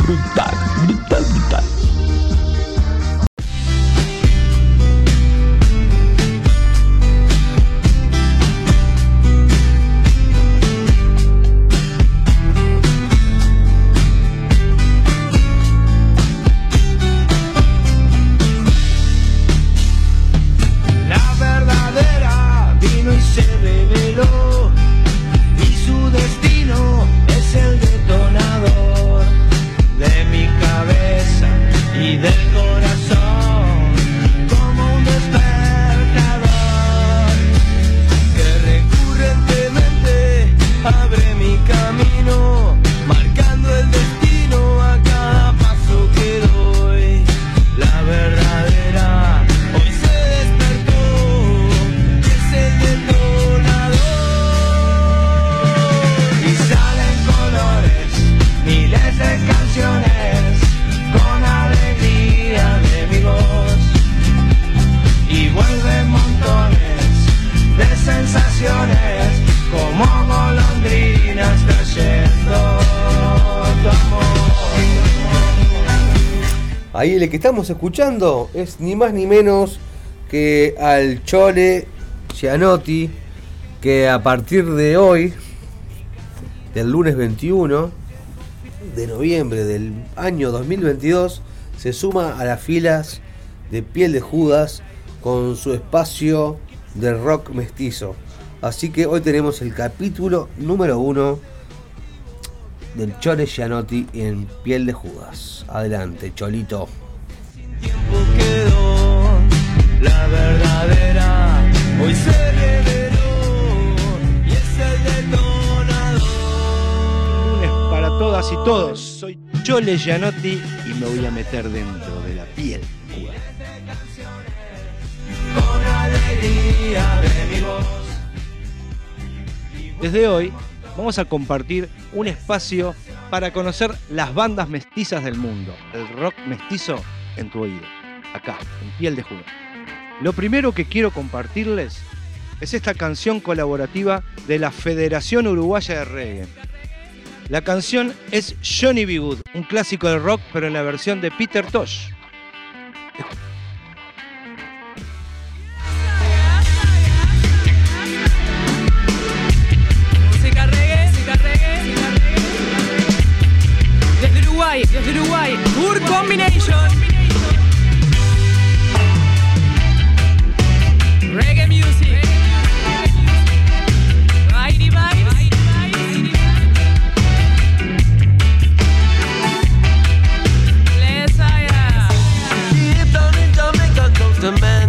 Brutal, brutal. Ahí el que estamos escuchando es ni más ni menos que al Chole Gianotti, que a partir de hoy, del lunes 21 de noviembre del año 2022, se suma a las filas de Piel de Judas con su espacio de rock mestizo. Así que hoy tenemos el capítulo número uno del Chole Gianotti en Piel de Judas. Adelante, Cholito. quedó la verdadera hoy se reveló y es el detonador Lunes para todas y todos. Soy Chole Gianotti y me voy a meter dentro de la piel. con alegría de mi voz Desde hoy vamos a compartir un espacio para conocer las bandas mestizas del mundo, el rock mestizo en tu oído, acá, en piel de jugo. Lo primero que quiero compartirles es esta canción colaborativa de la Federación Uruguaya de Reggae. La canción es Johnny B. Good, un clásico del rock, pero en la versión de Peter Tosh. Uruguay, Uruguay. Good combination. Reggae music. Mighty vibes. Let's Jamaica goes to man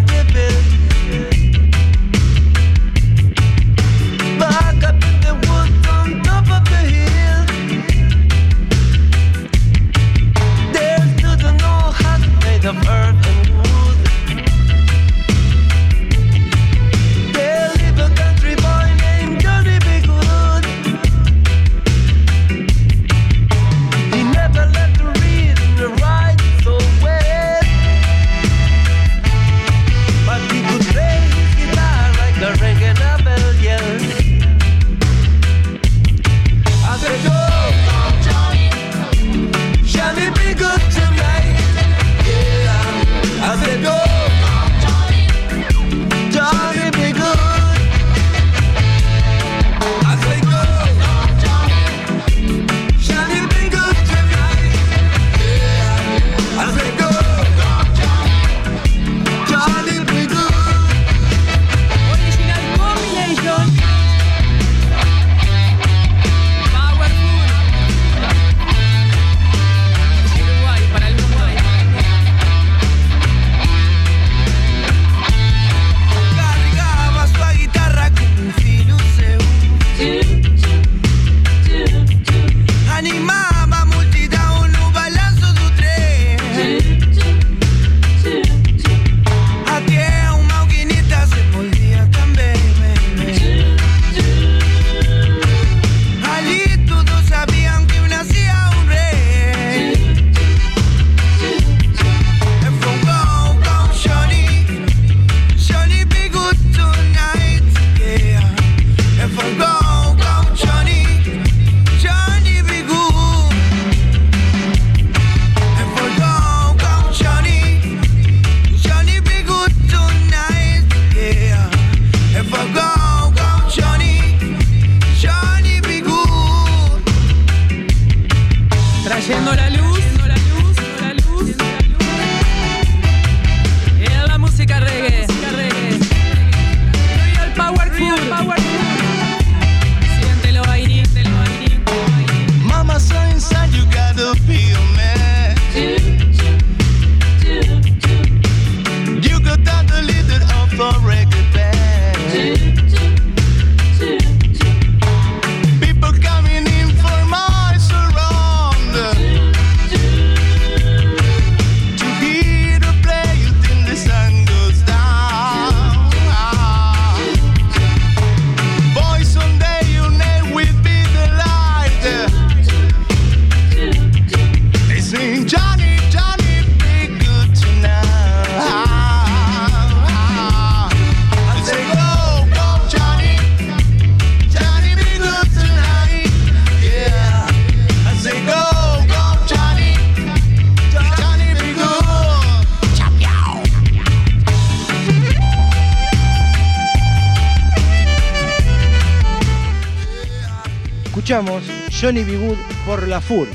Johnny B. Good por la FUR.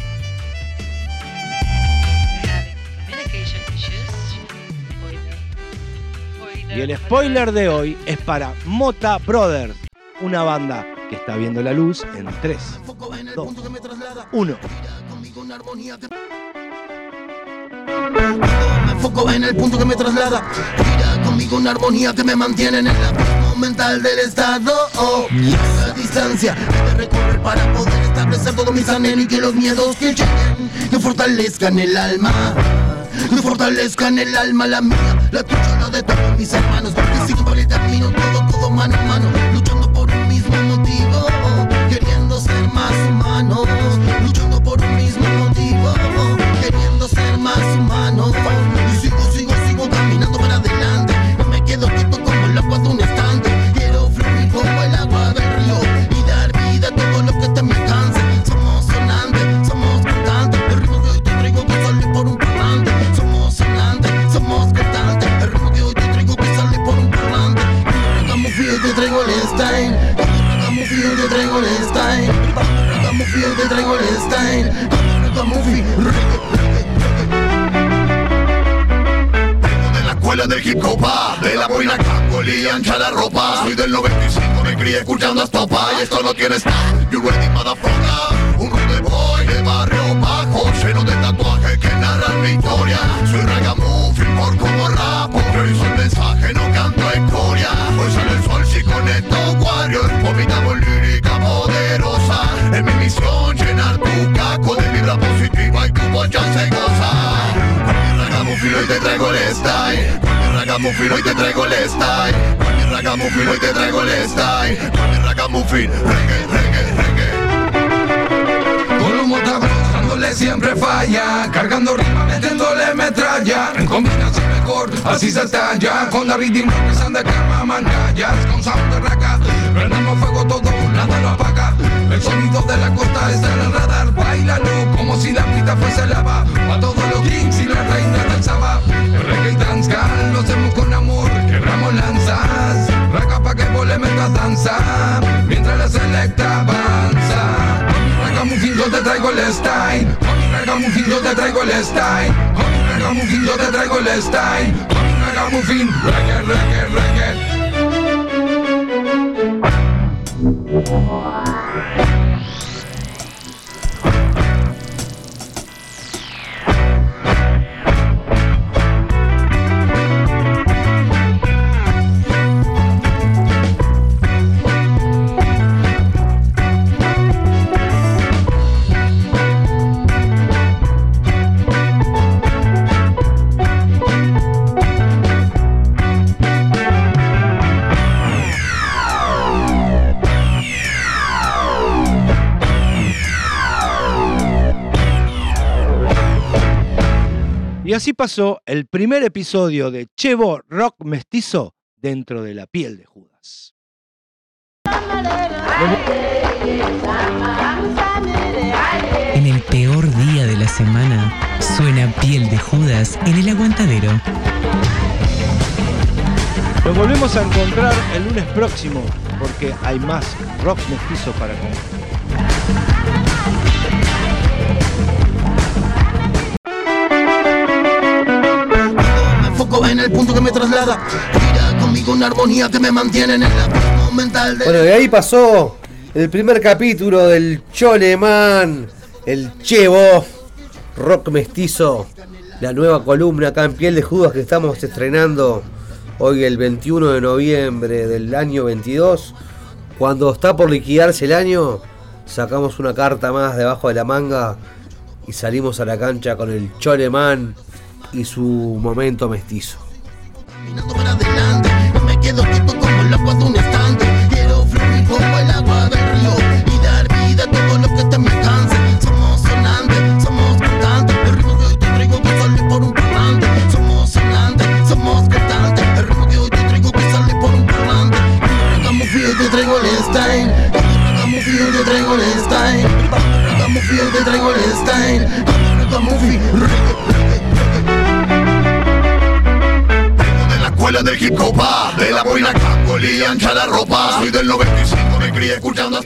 Y el spoiler de hoy es para Mota Brothers, una banda que está viendo la luz en 3, 2, 1. Me enfoco en el punto que me traslada. Gira conmigo una armonía que me mantiene en el abismo mental del estado. Oh, la distancia debe recorrer para poder establecer todos mis anhelos y que los miedos que lleguen que fortalezcan el alma. Que fortalezcan el alma, la mía, la tuya, la de todos mis hermanos. Que sigan por el camino, todo, todo mano a mano, hop, de la buena y ancha la ropa. Soy del 95, me crié escuchando a Estopa y esto no tiene stop. You ready, motherfucker? Un rude boy de barrio bajo, lleno de tatuajes que narran mi historia. Soy ragamuffin por como rapo, reviso el mensaje, no canto escoria. Hoy sale el sol, si con estos warriors vomitamos lírica poderosa. Es mi misión llenar tu caco de vibra positiva y tu bocha se goza. Ragamuffin te traigo el style. Ragamuffin hoy te traigo el style. Con mi ragamuffin hoy te traigo el style. Con mi ragamuffin, reggae, reggae, reggae. Motabros dándole siempre falla. Cargando rima, metiéndole metralla. En combinación mejor, así se talla. Con la ritmo que se han de calma mangallas Con sound de raca, prendemos fuego todo, nada lo apaga. El sonido de la costa está en el radar. Bailalo como si la pista fuese lava. A todos los kings y la reina del saba El reggae y dancehall lo danza Mientras la selecta avanza. Ragamuffin yo te traigo el style. Con mi te traigo el style. Con mi yo te traigo el style. Con mi ragamuffin reggae, reggae, reggae Y así pasó el primer episodio de Chevo Rock Mestizo dentro de la piel de Judas. En el peor día de la semana, suena piel de Judas en el aguantadero. Nos volvemos a encontrar el lunes próximo porque hay más rock mestizo para comer. En el punto que me traslada. Gira conmigo una armonía que me mantiene en el abismo mental Bueno, y ahí pasó el primer capítulo del Choleman, el Chevo, rock mestizo, la nueva columna acá en Piel de Judas que estamos estrenando hoy el 21 de noviembre del año 22. Cuando está por liquidarse el año, sacamos una carta más debajo de la manga y salimos a la cancha con el Choleman y su momento mestizo. De la boina cangoli ancha la ropa Soy del 95, me crié escuchando.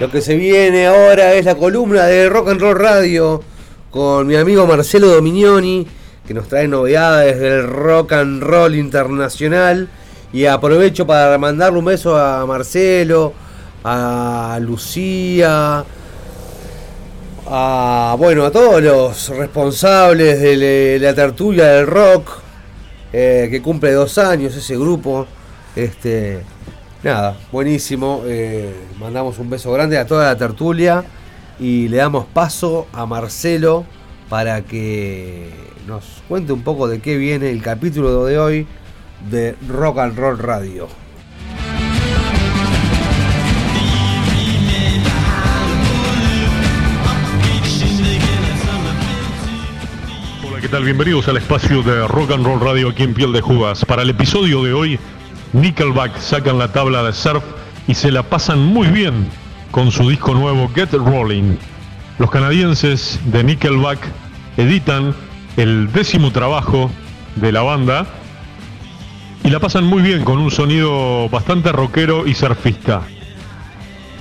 Lo que se viene ahora es la columna de Rock and Roll Radio con mi amigo Marcelo Dominioni, que nos trae novedades del rock and roll internacional. Y aprovecho para mandarle un beso a Marcelo, a Lucía, a bueno, a todos los responsables de la tertulia del rock, eh, que cumple dos años ese grupo. Este, nada, buenísimo. eh, mandamos un beso grande a toda la tertulia y le damos paso a Marcelo para que nos cuente un poco de qué viene el capítulo de hoy de Rock and Roll Radio. Bienvenidos al espacio de Rock and Roll Radio aquí en Piel de Judas. Para el episodio de hoy, Nickelback sacan la tabla de surf y se la pasan muy bien con su disco nuevo Get Rolling. Los canadienses de Nickelback editan el décimo trabajo de la banda y la pasan muy bien con un sonido bastante rockero y surfista.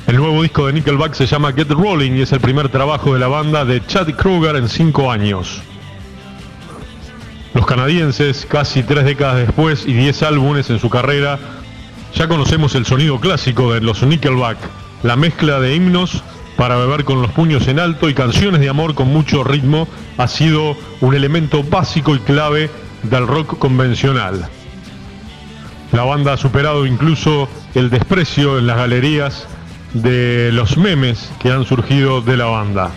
El nuevo disco de Nickelback se llama Get Rolling y es el primer trabajo de la banda de Chad Kruger en cinco años. Los canadienses, casi tres décadas después y diez álbumes en su carrera, ya conocemos el sonido clásico de los Nickelback, la mezcla de himnos para beber con los puños en alto y canciones de amor con mucho ritmo ha sido un elemento básico y clave del rock convencional. La banda ha superado incluso el desprecio en las galerías de los memes que han surgido de la banda.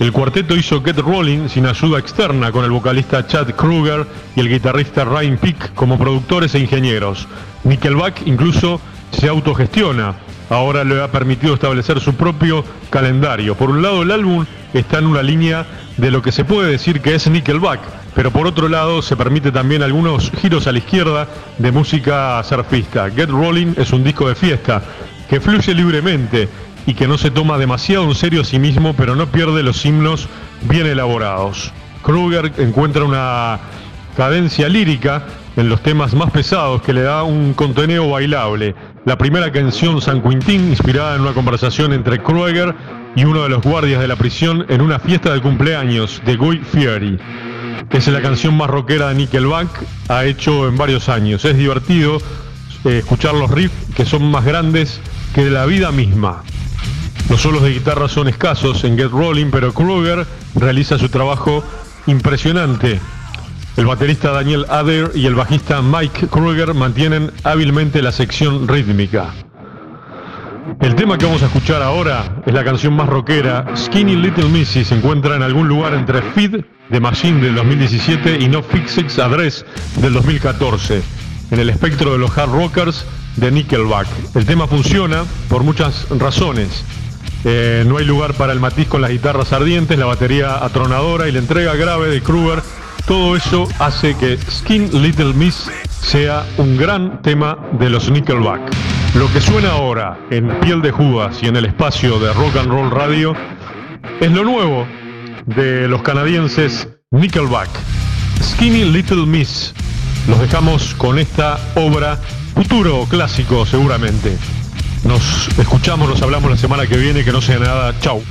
El cuarteto hizo Get Rolling sin ayuda externa con el vocalista Chad Kruger y el guitarrista Ryan Peake como productores e ingenieros. Nickelback incluso se autogestiona. Ahora le ha permitido establecer su propio calendario. Por un lado el álbum está en una línea de lo que se puede decir que es Nickelback, pero por otro lado se permite también algunos giros a la izquierda de música surfista. Get Rolling es un disco de fiesta que fluye libremente y que no se toma demasiado en serio a sí mismo, pero no pierde los himnos bien elaborados. Kruger encuentra una cadencia lírica en los temas más pesados que le da un conteneo bailable. La primera canción San Quintín, inspirada en una conversación entre Kruger y uno de los guardias de la prisión en una fiesta de cumpleaños de Guy Fieri. Es la canción más rockera de Nickelback, ha hecho en varios años. Es divertido eh, escuchar los riffs que son más grandes que la vida misma. Los solos de guitarra son escasos en Get Rolling, pero Kruger realiza su trabajo impresionante. El baterista Daniel Ader y el bajista Mike Kruger mantienen hábilmente la sección rítmica. El tema que vamos a escuchar ahora es la canción más rockera, Skinny Little Missy, se encuentra en algún lugar entre Feed de Machine del 2017 y No Fixes Address del 2014, en el espectro de los hard rockers de Nickelback. El tema funciona por muchas razones. Eh, no hay lugar para el matiz con las guitarras ardientes, la batería atronadora y la entrega grave de Kruger. Todo eso hace que Skin Little Miss sea un gran tema de los Nickelback. Lo que suena ahora en Piel de Judas y en el espacio de Rock and Roll Radio es lo nuevo de los canadienses Nickelback. Skinny Little Miss. Los dejamos con esta obra, futuro clásico seguramente. Nos escuchamos, nos hablamos la semana que viene, que no sea nada. Chau.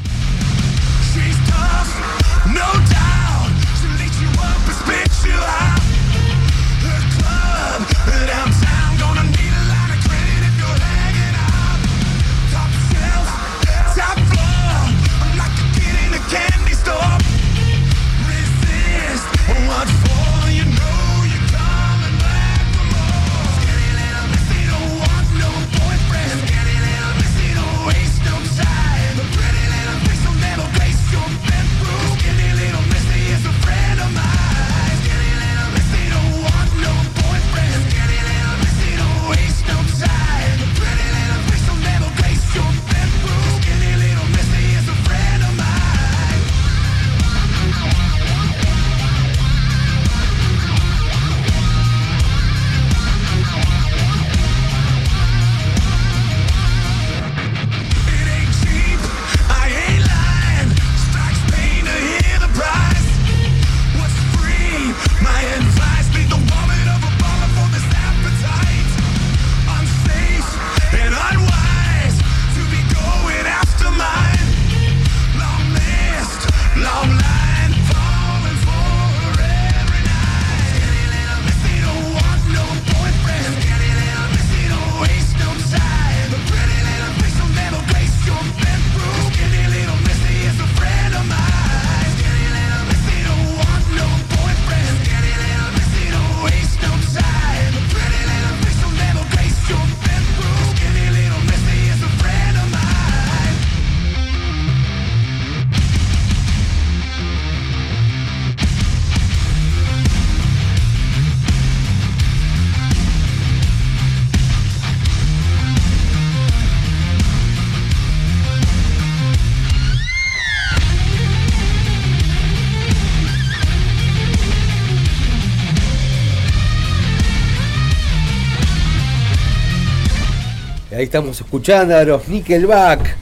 Estamos escuchando a los Nickelback.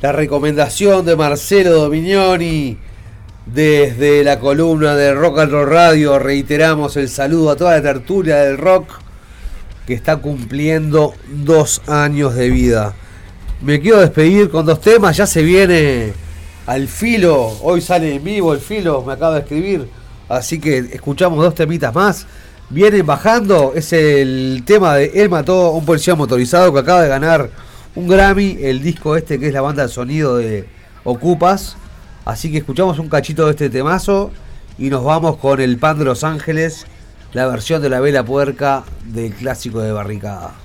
La recomendación de Marcelo Dominioni desde la columna de Rock and Roll Radio. Reiteramos el saludo a toda la tertulia del rock que está cumpliendo dos años de vida. Me quiero despedir con dos temas. Ya se viene al filo. Hoy sale en vivo el filo. Me acaba de escribir. Así que escuchamos dos temitas más. Vienen bajando. Es el tema de Él mató a un policía motorizado que acaba de ganar un Grammy. El disco este que es la banda de sonido de Ocupas. Así que escuchamos un cachito de este temazo. Y nos vamos con el pan de Los Ángeles. La versión de la vela puerca del clásico de barricada.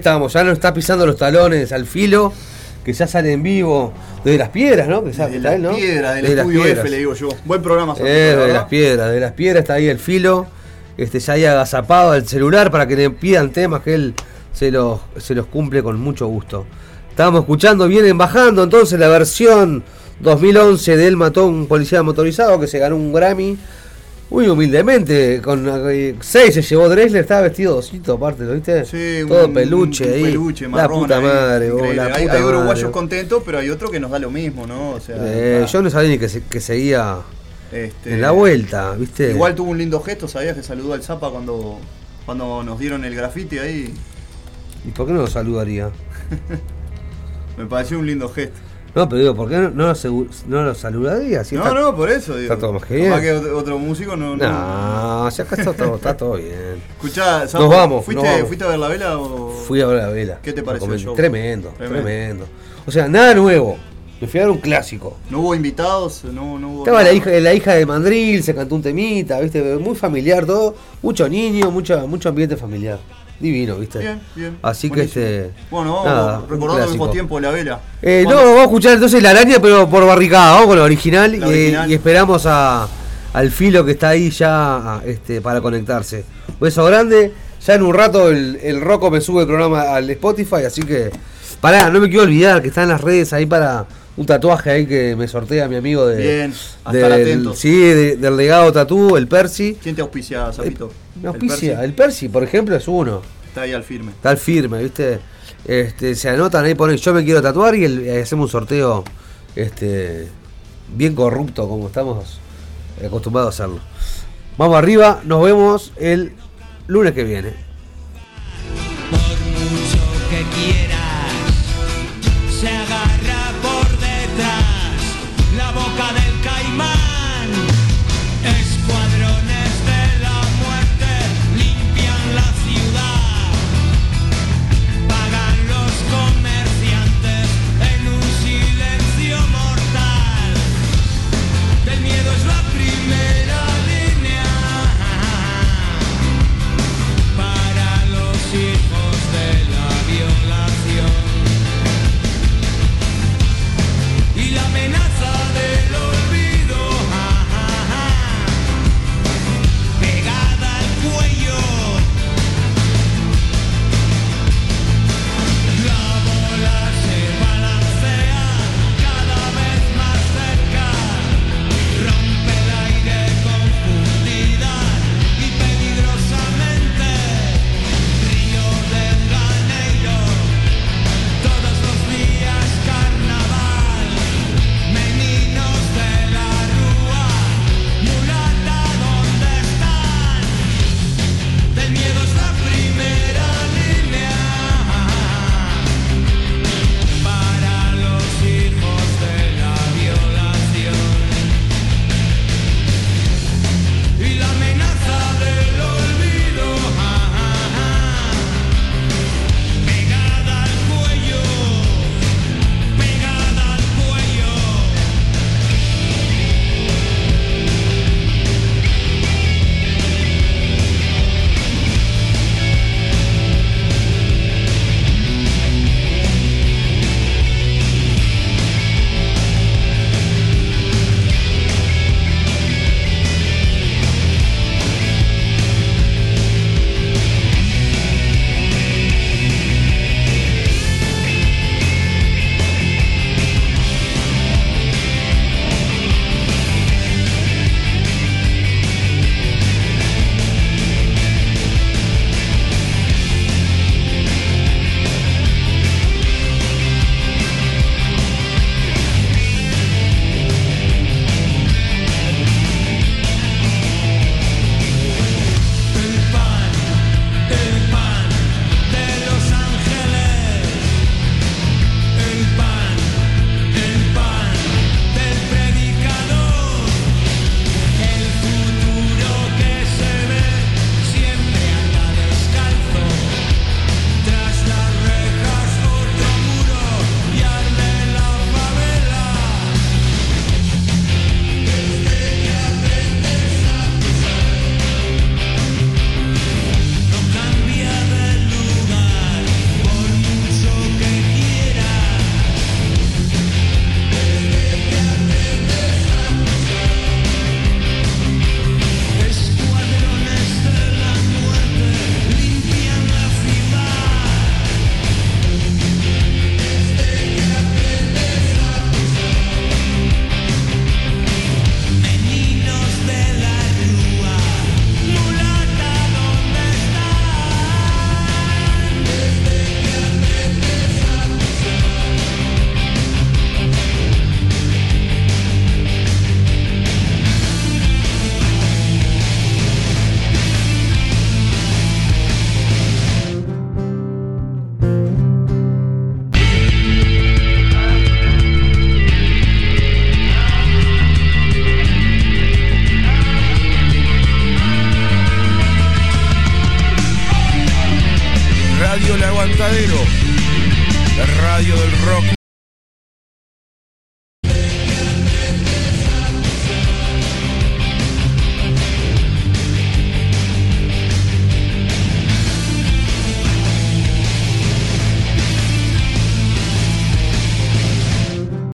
Estamos. Ya nos está pisando los talones al filo. Que ya sale en vivo. Desde las piedras, ¿no? Que sabe, De las ¿no? piedras, del las estudio piedras. F, le digo yo. Buen programa, Eh, de verdad. las piedras, de las piedras está ahí el filo. Este, ya ahí agazapado el celular para que le pidan temas que él se los, se los cumple con mucho gusto. Estábamos escuchando, vienen bajando entonces la versión 2011 de Él mató a un policía motorizado que se ganó un Grammy. Muy humildemente, con 6 se llevó Drexler, estaba vestido dosito aparte, ¿lo viste? Sí, Todo un- peluche un ahí. peluche, la marrón puta ahí, madre, la hay, puta hay uruguayos madre. contentos, pero hay otro que nos da lo mismo, ¿no? O sea, Eh, yo no sabía ni que, se- que seguía Este, en la vuelta, ¿viste? Igual tuvo un lindo gesto, ¿sabías? Que saludó al Zapa cuando, cuando nos dieron el grafiti ahí. ¿Y por qué no lo saludaría? [laughs] Me pareció un lindo gesto. No, pero digo, ¿por qué no, no lo, no saludaría? Si no, está- no, por eso, digo. Está todo más que bien. Que otro, músico no. No, si acá está todo, está todo bien. Escuchá, Nos vamos, ¿fuiste, nos vamos. ¿fuiste a ver la vela o.? Fui a ver la vela. ¿Qué te pareció el show? Tremendo, Tremendo. tremendo, O sea, nada nuevo. Me fui a ver un clásico. No hubo invitados, no, no hubo. Estaba nada. la hija, la hija de Mandril, se cantó un temita, ¿viste? Muy familiar todo. Mucho niño, mucho, mucho ambiente familiar. Divino, ¿viste? Bien, bien. Así Buenísimo. que este. Bueno, vamos nada, recordando el mismo tiempo de la vela. Eh, no, vamos a escuchar entonces la araña, pero por barricada, vamos con la original, La y- esperamos a, al filo que está ahí ya este, para conectarse. Un beso grande Ya en un rato el, el Rocco me sube el programa al Spotify, así que. Pará, no me quiero olvidar que está en las redes ahí para un tatuaje ahí que me sortea mi amigo de. Bien, a del- estar atentos. Sí, de- del legado Tatú, el Percy. ¿Quién te auspicia, Zapito? Me auspicia, el Percy, por ejemplo, es uno. Está ahí al firme. Está al firme, ¿viste? Este, se anotan ahí, ponen yo me quiero tatuar y el- eh, hacemos un sorteo este, bien corrupto como estamos acostumbrados a hacerlo. Vamos arriba, nos vemos el lunes que viene.